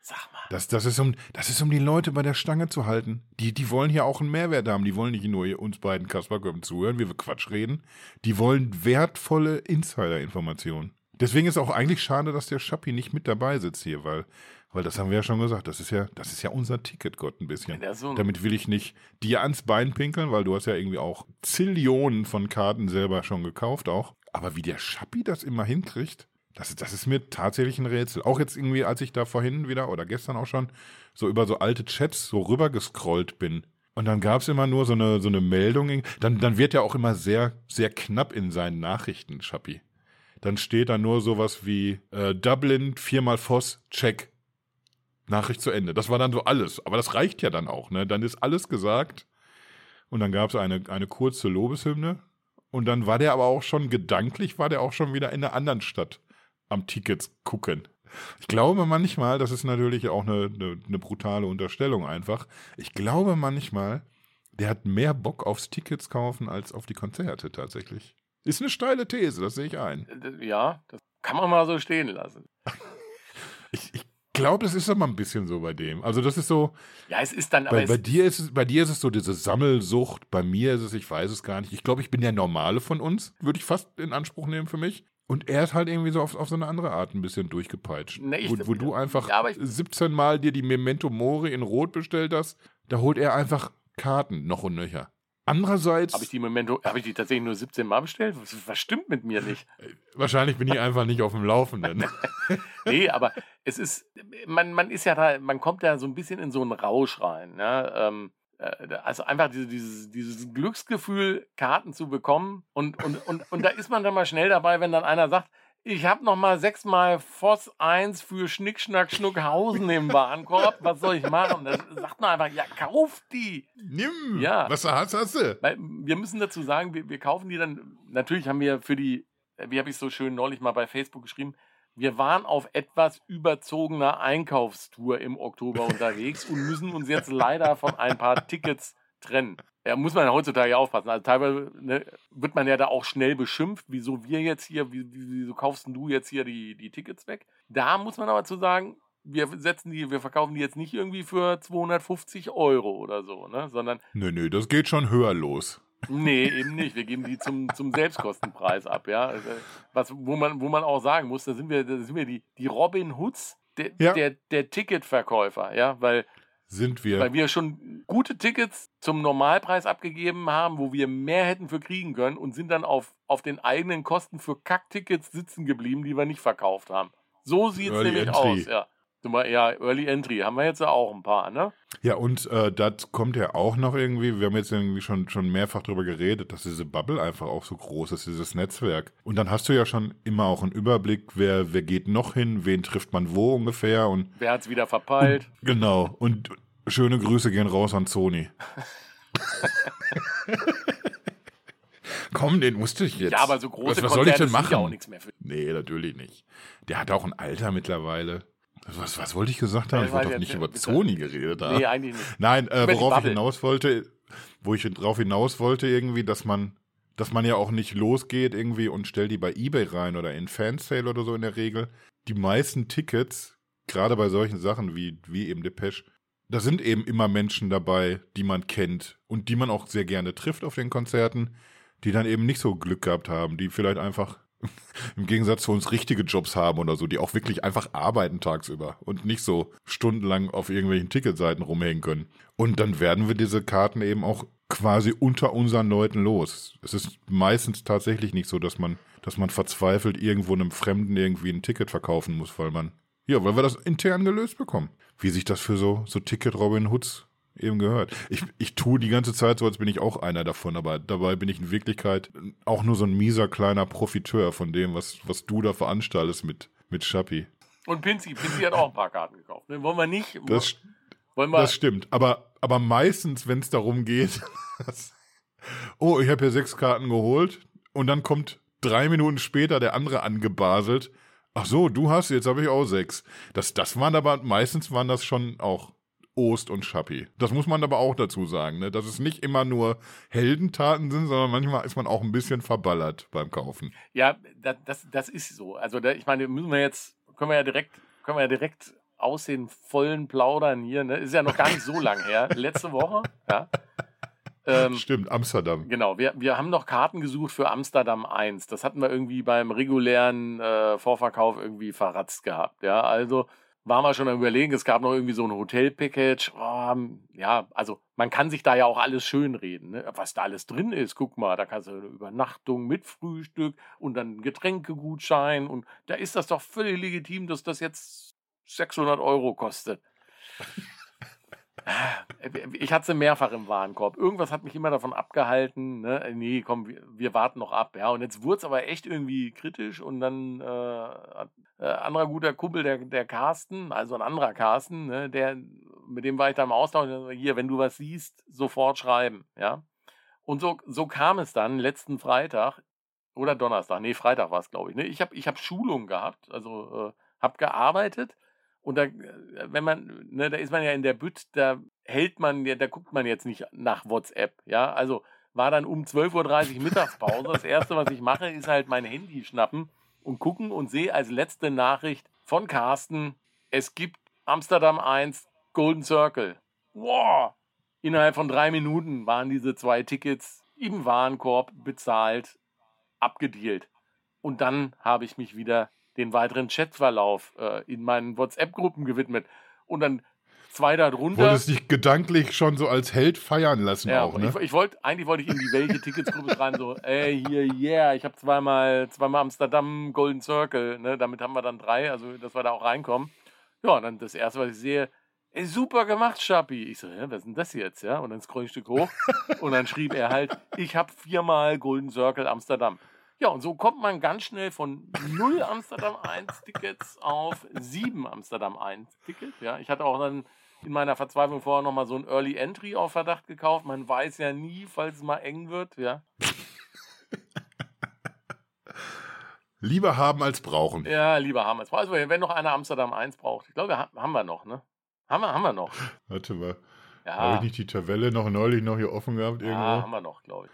Sag mal.
Das, das, ist um, das ist um die Leute bei der Stange zu halten. Die, die wollen hier auch einen Mehrwert haben. Die wollen nicht nur uns beiden Kasperköppen zuhören, wie wir Quatsch reden. Die wollen wertvolle Insider-Informationen. Deswegen ist auch eigentlich schade, dass der Schappi nicht mit dabei sitzt hier, weil, weil das haben wir ja schon gesagt. Das ist ja, das ist ja unser Ticketgott ein bisschen.
Ist so ein-
Damit will ich nicht dir ans Bein pinkeln, weil du hast ja irgendwie auch Zillionen von Karten selber schon gekauft auch. Aber wie der Schappi das immer hinkriegt, das, ist- das ist mir tatsächlich ein Rätsel. Auch jetzt irgendwie, als ich da vorhin wieder oder gestern auch schon so über so alte Chats so rüber gescrollt bin. Und dann gab es immer nur so eine, so eine Meldung. Dann, dann wird ja auch immer sehr, sehr knapp in seinen Nachrichten, Schappi. Dann steht da nur sowas wie äh, Dublin, viermal Voss, check. Nachricht zu Ende. Das war dann so alles. Aber das reicht ja dann auch, ne? Dann ist alles gesagt. Und dann gab es eine, eine kurze Lobeshymne. Und dann war der aber auch schon gedanklich, war der auch schon wieder in einer anderen Stadt am Tickets gucken. Ich glaube manchmal, das ist natürlich auch eine, eine, eine brutale Unterstellung einfach. Ich glaube manchmal, der hat mehr Bock aufs Tickets kaufen als auf die Konzerte tatsächlich. Ist eine steile These, das sehe ich ein.
Äh, Ja, das kann man mal so stehen lassen.
Ich, ich glaube, das ist aber ein bisschen so bei dem. Also das ist so,
Ja, es ist dann aber.
bei, bei, dir ist es, bei dir ist es so diese Sammelsucht, bei mir ist es, ich weiß es gar nicht. Ich glaube, ich bin der Normale von uns, würde ich fast in Anspruch nehmen für mich. Und er ist halt irgendwie so auf, auf so eine andere Art ein bisschen durchgepeitscht.
Nee, ich-
wo, wo du einfach
Ja, ich-
17 Mal dir die Memento Mori in Rot bestellt hast, da holt er einfach Karten noch und nöcher. Andererseits,
Habe ich die Memento, habe ich die tatsächlich nur 17 Mal bestellt? Was, was stimmt mit mir nicht?
wahrscheinlich bin ich einfach nicht auf dem Laufenden.
Nee, aber es ist, man, man ist ja da, man kommt da so ein bisschen in so einen Rausch rein. Ne? Ähm, äh, also einfach diese, dieses, dieses Glücksgefühl, Karten zu bekommen. Und, und, und, und da ist man dann mal schnell dabei, wenn dann einer sagt, ich habe noch mal sechsmal Voss 1 für Schnick, Schnack, Schnuckhausen im Warenkorb. Was soll ich machen? Dann sagt man einfach, ja, kauf die.
Nimm!
Ja.
Was hast, hast du?
Weil wir müssen dazu sagen, wir, wir kaufen die dann, natürlich haben wir für die, wie habe ich so schön neulich mal bei Facebook geschrieben, wir waren auf etwas überzogener Einkaufstour im Oktober unterwegs und müssen uns jetzt leider von ein paar Tickets trennen. Ja, muss man heutzutage ja aufpassen. Also teilweise ne, wird man ja da auch schnell beschimpft, wieso wir jetzt hier, wie, wie- wieso kaufst du jetzt hier die, die Tickets weg? Da muss man aber zu sagen, wir setzen die, wir verkaufen die jetzt nicht irgendwie für 250 Euro oder so, ne? Sondern
Nö, nö, das geht schon höher los.
Nee, eben nicht. Wir geben die zum, zum Selbstkostenpreis ab, ja. Also, Was, wo, man, wo man auch sagen muss, da sind wir, da sind wir die, die Robin Hoods der,
Ja.
der, der Ticketverkäufer, ja, weil,
Sind wir.
weil wir schon gute Tickets zum Normalpreis abgegeben haben, wo wir mehr hätten für kriegen können und sind dann auf, auf den eigenen Kosten für Kacktickets sitzen geblieben, die wir nicht verkauft haben. So sieht es nämlich
Entry.
aus, ja. Ja, Early Entry haben wir jetzt ja auch ein paar, ne?
Ja, und äh, das kommt ja auch noch irgendwie, wir haben jetzt irgendwie schon, schon mehrfach drüber geredet, dass diese Bubble einfach auch so groß ist, dieses Netzwerk. Und dann hast du ja schon immer auch einen Überblick, wer, wer geht noch hin, wen trifft man wo ungefähr und
Wer hat's wieder verpeilt?
genau. Und schöne Grüße gehen raus an Sony. Komm, den musste ich jetzt.
Ja, aber so große
was, was soll ich denn machen?
ja auch nichts mehr für
Nee, natürlich nicht. Der hat auch ein Alter mittlerweile. Was, was wollte ich gesagt haben? Ich wollte doch nicht über
bitte.
Sony geredet haben.
Nee, eigentlich nicht.
Nein, äh, worauf ich hinaus wollte, wo ich drauf hinaus wollte irgendwie, dass man, dass man ja auch nicht losgeht irgendwie und stellt die bei eBay rein oder in Fansale oder so in der Regel. Die meisten Tickets, gerade bei solchen Sachen wie, wie eben Depeche, da sind eben immer Menschen dabei, die man kennt und die man auch sehr gerne trifft auf den Konzerten, die dann eben nicht so Glück gehabt haben, die vielleicht einfach im Gegensatz zu uns richtige Jobs haben oder so, die auch wirklich einfach arbeiten tagsüber und nicht so stundenlang auf irgendwelchen Ticketseiten rumhängen können. Und dann werden wir diese Karten eben auch quasi unter unseren Leuten los. Es ist meistens tatsächlich nicht so, dass man, dass man verzweifelt irgendwo einem Fremden irgendwie ein Ticket verkaufen muss, weil man, ja, weil wir das intern gelöst bekommen. Wie sich das für so, so Ticket Robin Hoods eben gehört. Ich, ich tue die ganze Zeit so, als bin ich auch einer davon, aber dabei bin ich in Wirklichkeit auch nur so ein mieser kleiner Profiteur von dem, was, was du da veranstaltest mit, mit Schappi.
Und Pinzi, Pinzi hat auch ein paar Karten gekauft. Ne? Wollen wir nicht?
Das,
wollen wir,
das stimmt. Aber, aber meistens, wenn es darum geht, oh, ich habe hier sechs Karten geholt und dann kommt drei Minuten später der andere angebaselt. Ach so, du hast, jetzt habe ich auch sechs. Das, das waren aber, meistens waren das schon auch Ost und Schappi. Das muss man aber auch dazu sagen, ne? dass es nicht immer nur Heldentaten sind, sondern manchmal ist man auch ein bisschen verballert beim Kaufen.
ja, das, das, das ist so. Also da, ich meine, müssen wir jetzt, können wir ja direkt, können wir ja direkt aus den vollen Plaudern hier, ne? Ist ja noch gar nicht so lang her. Letzte Woche, ja. Ähm,
Stimmt, Amsterdam.
Genau, wir, wir haben noch Karten gesucht für Amsterdam 1. Das hatten wir irgendwie beim regulären äh, Vorverkauf irgendwie verratzt gehabt. Ja, also waren wir schon am überlegen, es gab noch irgendwie so ein Hotel-Package. Oh, ja, also man kann sich da ja auch alles schönreden, ne? was da alles drin ist. Guck mal, da kannst du eine Übernachtung mit Frühstück und dann Getränkegutschein und da ist das doch völlig legitim, dass das jetzt 600 Euro kostet. Ich hatte sie mehrfach im Warenkorb. Irgendwas hat mich immer davon abgehalten. Ne? Nee, komm, wir, wir warten noch ab. Ja, und jetzt wurde es aber echt irgendwie kritisch. Und dann äh, äh, anderer guter Kumpel, der, der Carsten, also ein anderer Carsten, ne? der, mit dem war ich da im Austausch. Hier, wenn du was siehst, sofort schreiben. Ja. Und so, so kam es dann letzten Freitag oder Donnerstag, nee, Freitag war es, glaube ich. Ne? Ich habe ich hab Schulung gehabt, also äh, habe gearbeitet und da, äh, wenn man, ne, da ist man ja in der Bütt, da hält man, ja, da guckt man jetzt nicht nach WhatsApp, ja, also war dann um 12.30 Uhr Mittagspause. Das erste, was ich mache, ist halt mein Handy schnappen und gucken und sehe als letzte Nachricht von Carsten, es gibt Amsterdam 1 Golden Circle. Wow! Innerhalb von drei Minuten waren diese zwei Tickets im Warenkorb bezahlt, abgedealt. Und dann habe ich mich wieder den weiteren Chatverlauf äh, in meinen WhatsApp-Gruppen gewidmet. Und dann zwei darunter.
Wolltest dich gedanklich schon so als Held feiern lassen
ja,
auch, ne?
Ich, ich wollte, eigentlich wollte ich in die welche Ticketsgruppe rein, so, ey, hier, yeah, ich habe zweimal, zweimal Amsterdam Golden Circle, ne? Damit haben wir dann drei, also dass wir da auch reinkommen. Ja, und dann das erste, was ich sehe, ey, super gemacht, Schappi. Ich so, ja, was ist denn das jetzt, ja? Und dann scroll ich ein Stück hoch und dann schrieb er halt, ich habe viermal Golden Circle Amsterdam. Ja, und so kommt man ganz schnell von 0 Amsterdam 1 Tickets auf 7 Amsterdam 1 Tickets. Ja, ich hatte auch dann in meiner Verzweiflung vorher nochmal so ein Early Entry auf Verdacht gekauft. Man weiß ja nie, falls es mal eng wird, ja.
Lieber haben als brauchen.
Ja, lieber haben als brauchen. Also, wenn noch einer Amsterdam 1 braucht, ich glaube, haben wir noch, ne? Haben wir, haben wir noch.
Warte mal.
Ja.
Habe ich nicht die Tabelle noch neulich noch hier offen gehabt irgendwo?
Ja, haben wir noch, glaube ich.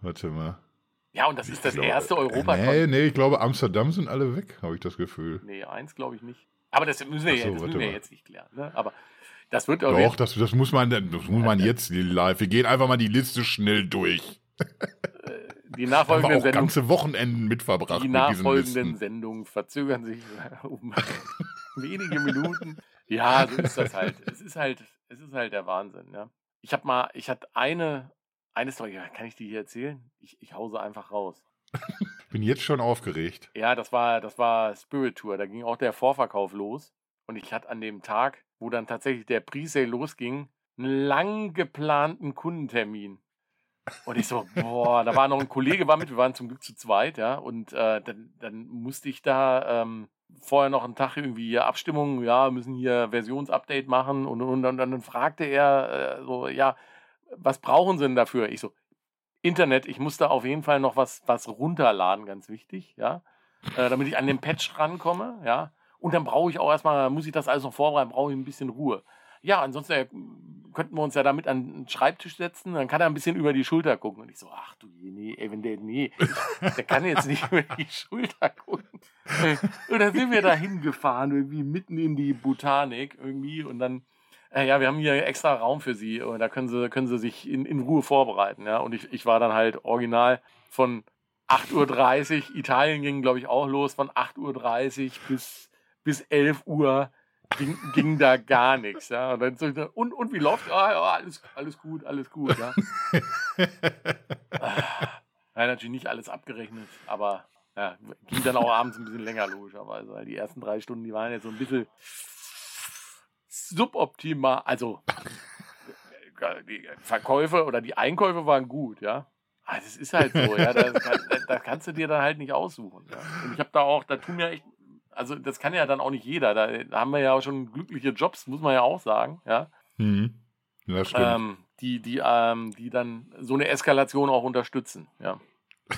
Warte mal.
Ja, und das ist das
glaube,
erste Europa.
Nee, nee, ich glaube, Amsterdam sind alle weg, habe ich das Gefühl.
Nee, eins glaube ich nicht. Aber das müssen wir,
so,
jetzt, das müssen wir jetzt nicht klären. Ne? Aber das wird
Doch, das, das muss man, das muss man jetzt live. Wir gehen einfach mal die Liste schnell durch.
die
Haben wir
nachfolgenden
auch
Sendungen.
ganze Wochenenden mitverbracht
Die nachfolgenden. Sendungen verzögern sich um wenige Minuten. Ja, so ist das halt. Es ist halt, es ist halt der Wahnsinn, ja. Ich habe mal, ich hatte eine, eine Story, kann ich die hier erzählen? Ich, ich hause einfach raus.
Bin jetzt schon aufgeregt.
Ja, das war, das war Spirit Tour, da ging auch der Vorverkauf los. Und ich hatte an dem Tag, wo dann tatsächlich der Presale losging, einen lang geplanten Kundentermin. Und ich so, boah, da war noch ein Kollege war mit, wir waren zum Glück zu zweit, ja. Und äh, dann, dann musste ich da ähm, vorher noch einen Tag irgendwie Abstimmung, ja, müssen hier Versionsupdate machen und, und, und dann fragte er äh, so, ja, was brauchen Sie denn dafür? Ich so, Internet, ich muss da auf jeden Fall noch was, was runterladen, ganz wichtig, ja, äh, damit ich an den Patch rankomme, ja. Und dann brauche ich auch erstmal, muss ich das alles noch vorbereiten, brauche ich ein bisschen Ruhe. Ja, ansonsten äh, könnten wir uns ja damit an den Schreibtisch setzen, dann kann er ein bisschen über die Schulter gucken. Und ich so, ach du, je, nee, ey, wenn der, nee, der kann jetzt nicht über die Schulter gucken. Und dann sind wir da hingefahren, irgendwie mitten in die Botanik irgendwie und dann, äh, ja, wir haben hier extra Raum für sie und da können sie, können sie sich in, in Ruhe vorbereiten, ja. Und ich, ich war dann halt original von 8.30 Uhr, Italien ging, glaube ich, auch los, von 8.30 Uhr bis, bis 11 Uhr ging, ging da gar nichts, ja. Und, dann so, und, und wie läuft? Ah, ja, alles, alles gut, alles gut, ja. Ja, natürlich nicht alles abgerechnet, aber ja, ging dann auch abends ein bisschen länger, logischerweise. Weil die ersten drei Stunden, die waren jetzt so ein bisschen suboptimal. Also, die Verkäufe oder die Einkäufe waren gut, ja. Aber das ist halt so, ja. Das, kann, das kannst du dir dann halt nicht aussuchen. Ja. Und ich habe da auch, da tun mir echt, also das kann ja dann auch nicht jeder. Da, haben wir ja auch schon glückliche Jobs, muss man ja auch sagen, ja.
Mhm. Ja, stimmt.
Ähm, die, die, ähm, die dann so eine Eskalation auch unterstützen, ja.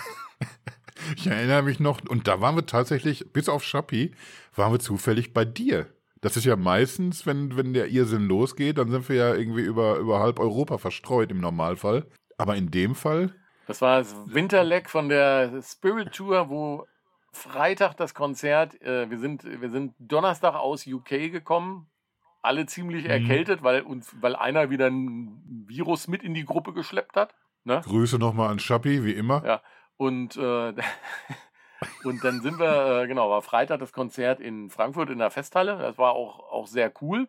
Ich erinnere mich noch, und da waren wir tatsächlich, bis auf Schappi, waren wir zufällig bei dir. Das ist ja meistens, wenn, wenn der Irrsinn losgeht, dann sind wir ja irgendwie über, über halb Europa verstreut im Normalfall. Aber in dem Fall,
Das war das Winterleck von der Spirit Tour, wo Freitag das Konzert, äh, wir, sind, wir sind Donnerstag aus UK gekommen, alle ziemlich
Mhm.
erkältet, weil, uns, weil einer wieder ein Virus mit in die Gruppe geschleppt hat. Ne?
Grüße nochmal an Schappi, wie immer.
Ja. Und, äh, und dann sind wir, äh, genau, war Freitag das Konzert in Frankfurt in der Festhalle. Das war auch, auch sehr cool.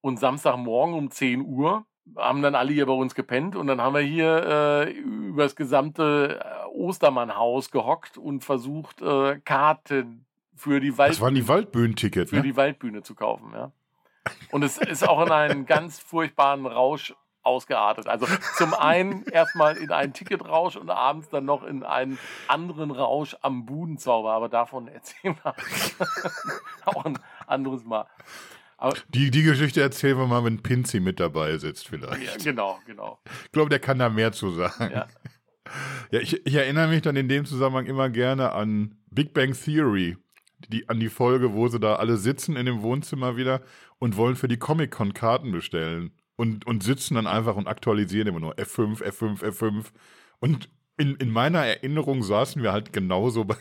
Und Samstagmorgen um 10 Uhr haben dann alle hier bei uns gepennt und dann haben wir hier äh, über das gesamte äh, Ostermannhaus gehockt und versucht, äh, Karten für die, Wald
Das waren die Waldbühnentickets,
für
ne?
die Waldbühne zu kaufen. Ja. Und es ist auch in einen ganz furchtbaren Rausch ausgeartet. Also zum einen erstmal in einen Ticketrausch und abends dann noch in einen anderen Rausch am Budenzauber. Aber davon erzählen wir auch ein anderes Mal. Aber,
Die, die Geschichte erzählen wir mal, wenn Pinzi mit dabei sitzt,
ja,
vielleicht.
genau, genau.
Ich glaube, der kann da mehr zu sagen.
Ja.
Ja, ich, ich erinnere mich dann in dem Zusammenhang immer gerne an Big Bang Theory, die, an die Folge, wo sie da alle sitzen in dem Wohnzimmer wieder und wollen für die Comic-Con Karten bestellen. Und, und sitzen dann einfach und aktualisieren immer nur F5, F5, F5. Und in, in meiner Erinnerung saßen wir halt genauso bei,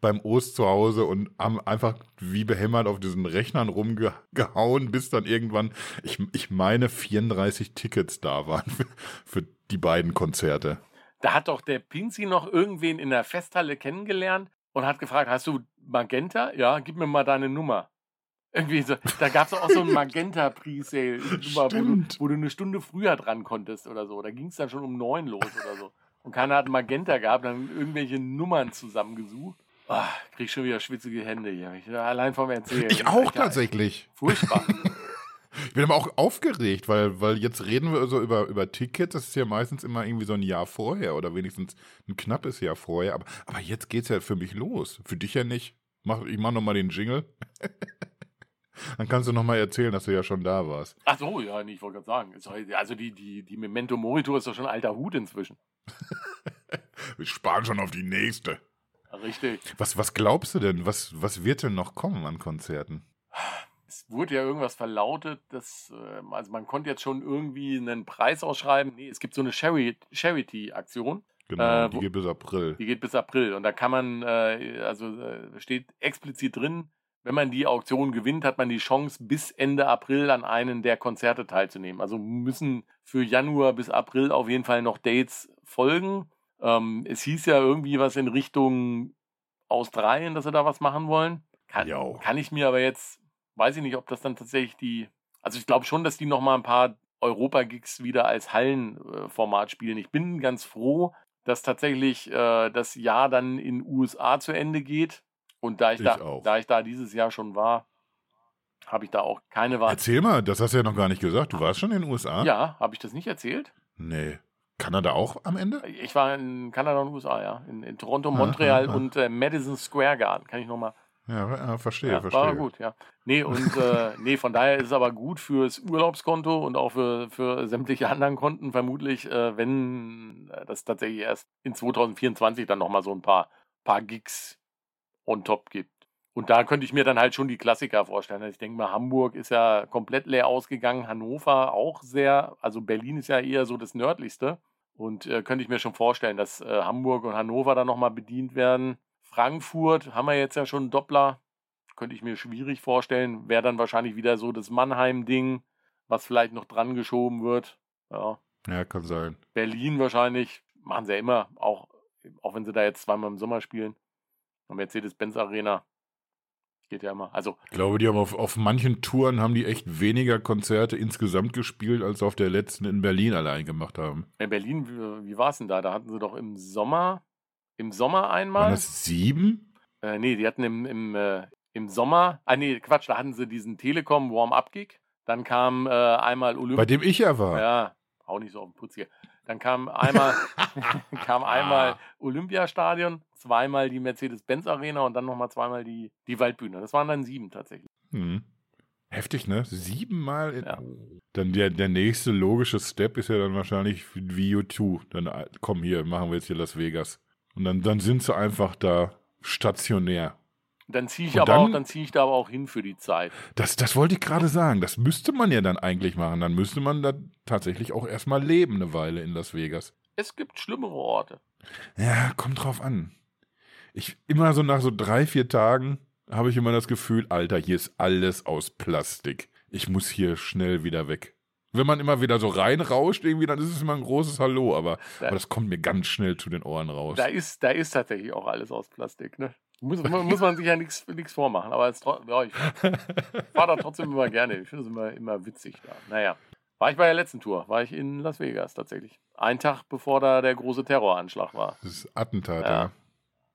beim Ost zu Hause und haben einfach wie behämmert auf diesen Rechnern rumgehauen, bis dann irgendwann, ich, ich meine, 34 Tickets da waren für, für die beiden Konzerte.
Da hat doch der Pinzi noch irgendwen in der Festhalle kennengelernt und hat gefragt, hast du Magenta? Ja, gib mir mal deine Nummer. Irgendwie so, da gab es auch so ein Magenta Presale, wo wo du eine Stunde früher dran konntest oder so. Da ging es dann schon um neun los oder so. Und keiner hat Magenta gehabt, dann irgendwelche Nummern zusammengesucht. Ah, krieg schon wieder schwitzige Hände hier. Ich, allein vom Erzählen.
Ich auch tatsächlich.
Furchtbar.
Ich bin aber auch aufgeregt, weil, weil jetzt reden wir so über, über Tickets. Das ist ja meistens immer irgendwie so ein Jahr vorher oder wenigstens ein knappes Jahr vorher. Aber, aber jetzt geht's ja für mich los. Für dich ja nicht. Mach, ich mach nochmal den Jingle. Dann kannst du nochmal erzählen, dass du ja schon da warst.
Ach so, ja, nee, ich wollte gerade sagen. Also die, die, die Memento Mori ist doch schon alter Hut inzwischen.
Wir sparen schon auf die nächste.
Richtig.
Was, was glaubst du denn? Was, was wird denn noch kommen an Konzerten?
Es wurde ja irgendwas verlautet, dass, ähm, also man konnte jetzt schon irgendwie einen Preis ausschreiben. Nee, es gibt so eine Chari- Charity-Aktion,
Genau,
Äh,
die
wo-
geht bis April.
die geht bis April und da kann man, äh, also äh, steht explizit drin, wenn man die Auktion gewinnt, hat man die Chance, bis Ende April an einen der Konzerte teilzunehmen. Also müssen für Januar bis April auf jeden Fall noch Dates folgen. Ähm, es hieß ja irgendwie was in Richtung Australien, dass sie da was machen wollen. Kann, kann ich mir aber jetzt, weiß ich nicht, ob das dann tatsächlich die, also ich glaube schon, dass die noch mal ein paar Europa-Gigs wieder als Hallenformat spielen. Ich bin ganz froh, dass tatsächlich äh, das Jahr dann in USA zu Ende geht. Und da ich,
Ich
da,
auch.
da ich da dieses Jahr schon war, habe ich da auch keine Wahl.
Erzähl mal, das hast du ja noch gar nicht gesagt. Du warst schon in den USA?
Ja, habe ich das nicht erzählt?
Nee. Kanada auch am Ende?
Ich war in Kanada und USA, ja. In, in Toronto,
Ah,
Montreal
ah, ah.
und äh, Madison Square Garden. Kann ich nochmal.
Ja, ja verstehe,
Ja,
verstehe.
war gut, ja. Nee, und äh, nee, von daher ist es aber gut fürs Urlaubskonto und auch für, für sämtliche anderen Konten vermutlich, äh, wenn äh, das tatsächlich erst in 2024 dann nochmal so ein paar, paar Gigs on top gibt. Und da könnte ich mir dann halt schon die Klassiker vorstellen. Also ich denke mal, Hamburg ist ja komplett leer ausgegangen, Hannover auch sehr, also Berlin ist ja eher so das nördlichste. Und äh, könnte ich mir schon vorstellen, dass äh, Hamburg und Hannover dann nochmal bedient werden. Frankfurt haben wir jetzt ja schon einen Doppler. Könnte ich mir schwierig vorstellen. Wäre dann wahrscheinlich wieder so das Mannheim-Ding, was vielleicht noch dran geschoben wird. Ja.
Ja, kann sein.
Berlin wahrscheinlich. Machen sie ja immer, auch, auch wenn sie da jetzt zweimal im Sommer spielen. Mercedes-Benz Arena. Geht ja immer. Also,
Ich glaube, die haben auf, auf manchen Touren haben die echt weniger Konzerte insgesamt gespielt, als auf der letzten in Berlin allein gemacht haben.
in Berlin, wie, wie war es denn da? Da hatten sie doch im Sommer, im Sommer
Waren
einmal.
das sieben?
Äh, nee, die hatten im, im, äh, im Sommer, ah nee, Quatsch, da hatten sie diesen Telekom Warm-Up-Gig. Dann kam äh, einmal
Bei
Olympia.
dem ich ja war.
Ja, auch nicht so auf den Putz hier. Dann kam einmal, kam einmal
Ah.
Olympiastadion, zweimal die Mercedes-Benz Arena und dann nochmal zweimal die, die Waldbühne. Das waren dann sieben tatsächlich.
Hm. Heftig, ne? Siebenmal. In
Ja.
oh. Dann der, der nächste logische Step ist ja dann wahrscheinlich wie U2. Dann äh, komm hier, machen wir jetzt hier Las Vegas. Und dann, dann sind sie einfach da stationär.
Dann ziehe ich
Und
aber
dann-
auch, dann ziehe ich da aber auch hin für die Zeit.
Das, das wollte ich gerade sagen. Das müsste man ja dann eigentlich machen. Dann müsste man da tatsächlich auch erstmal leben, eine Weile in Las Vegas.
Es gibt schlimmere Orte.
Ja, kommt drauf an. Ich immer so nach so drei, vier Tagen habe ich immer das Gefühl, Alter, hier ist alles aus Plastik. Ich muss hier schnell wieder weg. Wenn man immer wieder so reinrauscht, irgendwie, dann ist es immer ein großes Hallo, aber,
Ja.
aber das kommt mir ganz schnell zu den Ohren raus.
Da ist, da ist tatsächlich auch alles aus Plastik. Ne? Muss, muss man sich ja nichts vormachen. Aber es, ja, ich fahre da trotzdem immer gerne. Ich finde es immer, immer witzig da. Naja. War ich bei der letzten Tour, war ich in Las Vegas tatsächlich. Ein Tag bevor da der große Terroranschlag war.
Das ist Attentat,
Ja.
ja.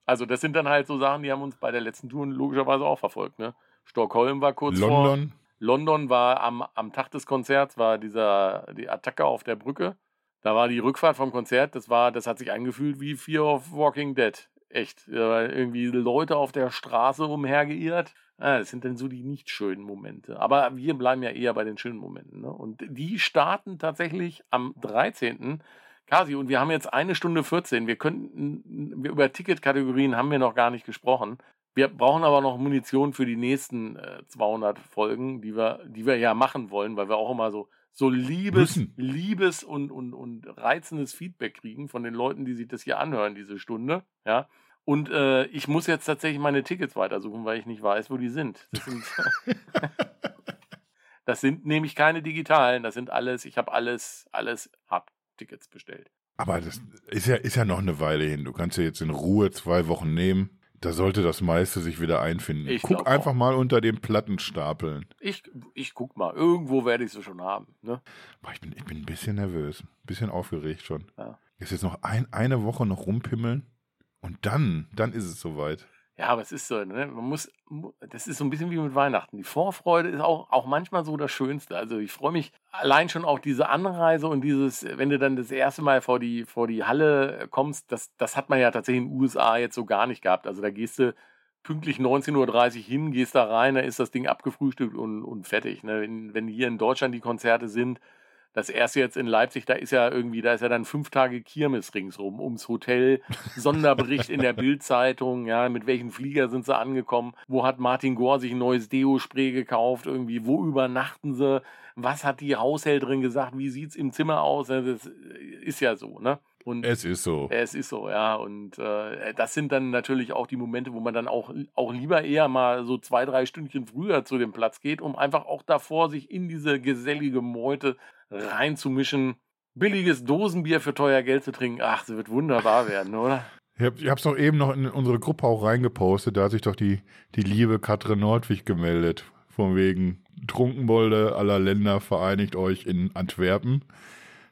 Also das sind dann halt so Sachen, die haben uns bei der letzten Tour logischerweise auch verfolgt. Ne? Stockholm war kurz vor.
London,
London war am, am Tag des Konzerts, war dieser, die Attacke auf der Brücke. Da war die Rückfahrt vom Konzert, das war, das hat sich angefühlt wie Fear of Walking Dead. Echt. Da waren irgendwie Leute auf der Straße umhergeirrt. Ja, das sind dann so die nicht schönen Momente. Aber wir bleiben ja eher bei den schönen Momenten. Ne? Und die starten tatsächlich am 13. Kasi, und wir haben jetzt eine Stunde 14. Wir könnten, wir über Ticketkategorien haben wir noch gar nicht gesprochen. Wir brauchen aber noch Munition für die nächsten äh, 200 Folgen, die wir, die wir ja machen wollen, weil wir auch immer so, so liebes,
Müssen.
liebes und, und, und reizendes Feedback kriegen von den Leuten, die sich das hier anhören, diese Stunde. Ja. Und äh, ich muss jetzt tatsächlich meine Tickets weitersuchen, weil ich nicht weiß, wo die sind. Das sind, das sind nämlich keine digitalen, das sind alles, ich habe alles, alles Hardtickets bestellt.
Aber das ist ja, ist ja noch eine Weile hin. Du kannst ja jetzt in Ruhe zwei Wochen nehmen. Da sollte das meiste sich wieder einfinden.
Ich
Guck einfach
auch.
mal unter den Plattenstapeln.
Ich, ich guck mal, irgendwo werde ich sie schon haben. Ne?
Ich, bin, ich bin ein bisschen nervös, ein bisschen aufgeregt schon.
Ja.
Ist jetzt noch ein, eine Woche noch rumpimmeln und dann, dann ist es soweit.
Ja, aber es ist so, ne? man muss, mu- das ist so ein bisschen wie mit Weihnachten. Die Vorfreude ist auch, auch manchmal so das Schönste. Also ich freue mich allein schon auf diese Anreise und dieses, wenn du dann das erste Mal vor die, vor die Halle kommst, das, das hat man ja tatsächlich in den USA jetzt so gar nicht gehabt. Also da gehst du pünktlich 19.30 Uhr hin, gehst da rein, da ist das Ding abgefrühstückt und, und fertig. Ne? Wenn, wenn hier in Deutschland die Konzerte sind, das erste jetzt in Leipzig, da ist ja irgendwie, da ist ja dann fünf Tage Kirmes ringsrum ums Hotel, Sonderbericht in der Bildzeitung, ja, mit welchen Flieger sind sie angekommen, wo hat Martin Gore sich ein neues Deo-Spray gekauft, irgendwie, wo übernachten sie, was hat die Haushälterin gesagt, wie sieht's im Zimmer aus, das ist ja so, ne? Und
Es ist so.
es ist so, ja. Und äh, das sind dann natürlich auch die Momente, wo man dann auch, auch lieber eher mal so zwei, drei Stündchen früher zu dem Platz geht, um einfach auch davor sich in diese gesellige Meute reinzumischen. Billiges Dosenbier für teuer Geld zu trinken, ach, das wird wunderbar werden, oder?
Ich, hab, ich hab's doch eben noch in unsere Gruppe auch reingepostet. Da hat sich doch die, die liebe Katrin Nordwig gemeldet. Von wegen Trunkenbolde aller Länder vereinigt euch in Antwerpen.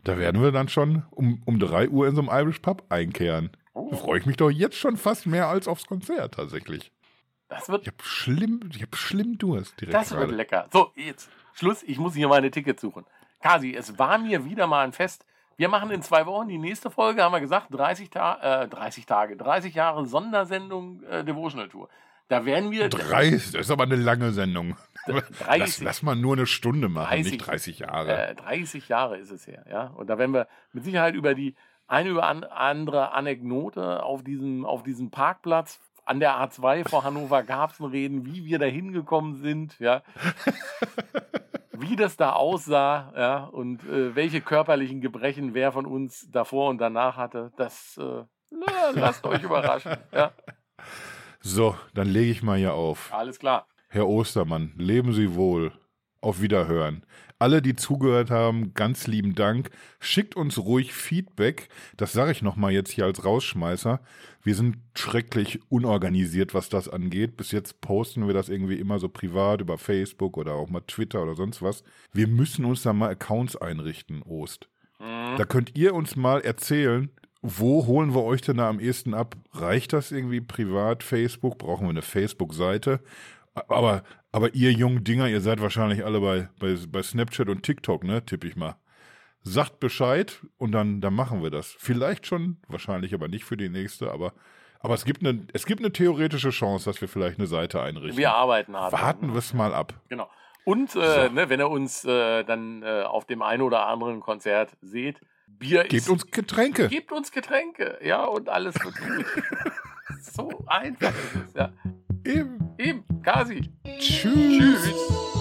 Da werden wir dann schon um, um 3 Uhr in so einem Irish Pub einkehren. Da freue ich mich doch jetzt schon fast mehr als aufs Konzert tatsächlich.
Das wird,
Ich hab schlimm, ich hab schlimm Durst direkt
das wird
gerade.
lecker. So, jetzt Schluss, ich muss hier meine Tickets suchen. Kasi, es war mir wieder mal ein Fest. Wir machen in zwei Wochen die nächste Folge, haben wir gesagt, 30, Ta äh, 30 Tage, 30 Jahre Sondersendung äh, Devotional Tour. Da werden wir
Drei, das ist aber eine lange Sendung. Lass,
30,
lass mal nur eine Stunde machen,
30,
nicht 30 Jahre.
äh, 30 Jahre ist es her, ja. Und da werden wir mit Sicherheit über die eine oder an- andere Anekdote auf diesem, auf diesem Parkplatz an der A2 vor Hannover Garbsen reden, wie wir da hingekommen sind, ja. wie das da aussah, ja, und äh, welche körperlichen Gebrechen wer von uns davor und danach hatte, das äh, lasst euch überraschen. Ja,
So, dann lege ich mal hier auf.
alles klar.
Herr Ostermann, leben Sie wohl. Auf Wiederhören. Alle, die zugehört haben, ganz lieben Dank. Schickt uns ruhig Feedback. Das sage ich nochmal jetzt hier als Rausschmeißer. Wir sind schrecklich unorganisiert, was das angeht. Bis jetzt posten wir das irgendwie immer so privat über Facebook oder auch mal Twitter oder sonst was. Wir müssen uns da mal Accounts einrichten, Ost.
Mhm.
Da könnt ihr uns mal erzählen, wo holen wir euch denn da am ehesten ab? Reicht das irgendwie privat, Facebook? Brauchen wir eine Facebook-Seite? Aber, aber ihr jungen Dinger, ihr seid wahrscheinlich alle bei, bei, bei Snapchat und TikTok, ne? Tipp ich mal. Sagt Bescheid und dann, dann machen wir das. Vielleicht schon, wahrscheinlich aber nicht für die nächste, aber, aber es, gibt eine, es gibt eine theoretische Chance, dass wir vielleicht eine Seite einrichten.
Wir arbeiten hart.
Warten wir es mal ab.
Genau. Und äh,
So.
ne, wenn ihr uns äh, dann äh, auf dem einen oder anderen Konzert seht, Bier
Gebt
ist.
uns Getränke.
Gebt uns Getränke, ja, und alles wird gut. so einfach ist es, ja.
Eben.
Eben, Kasi.
Tschüss.
Tschüss.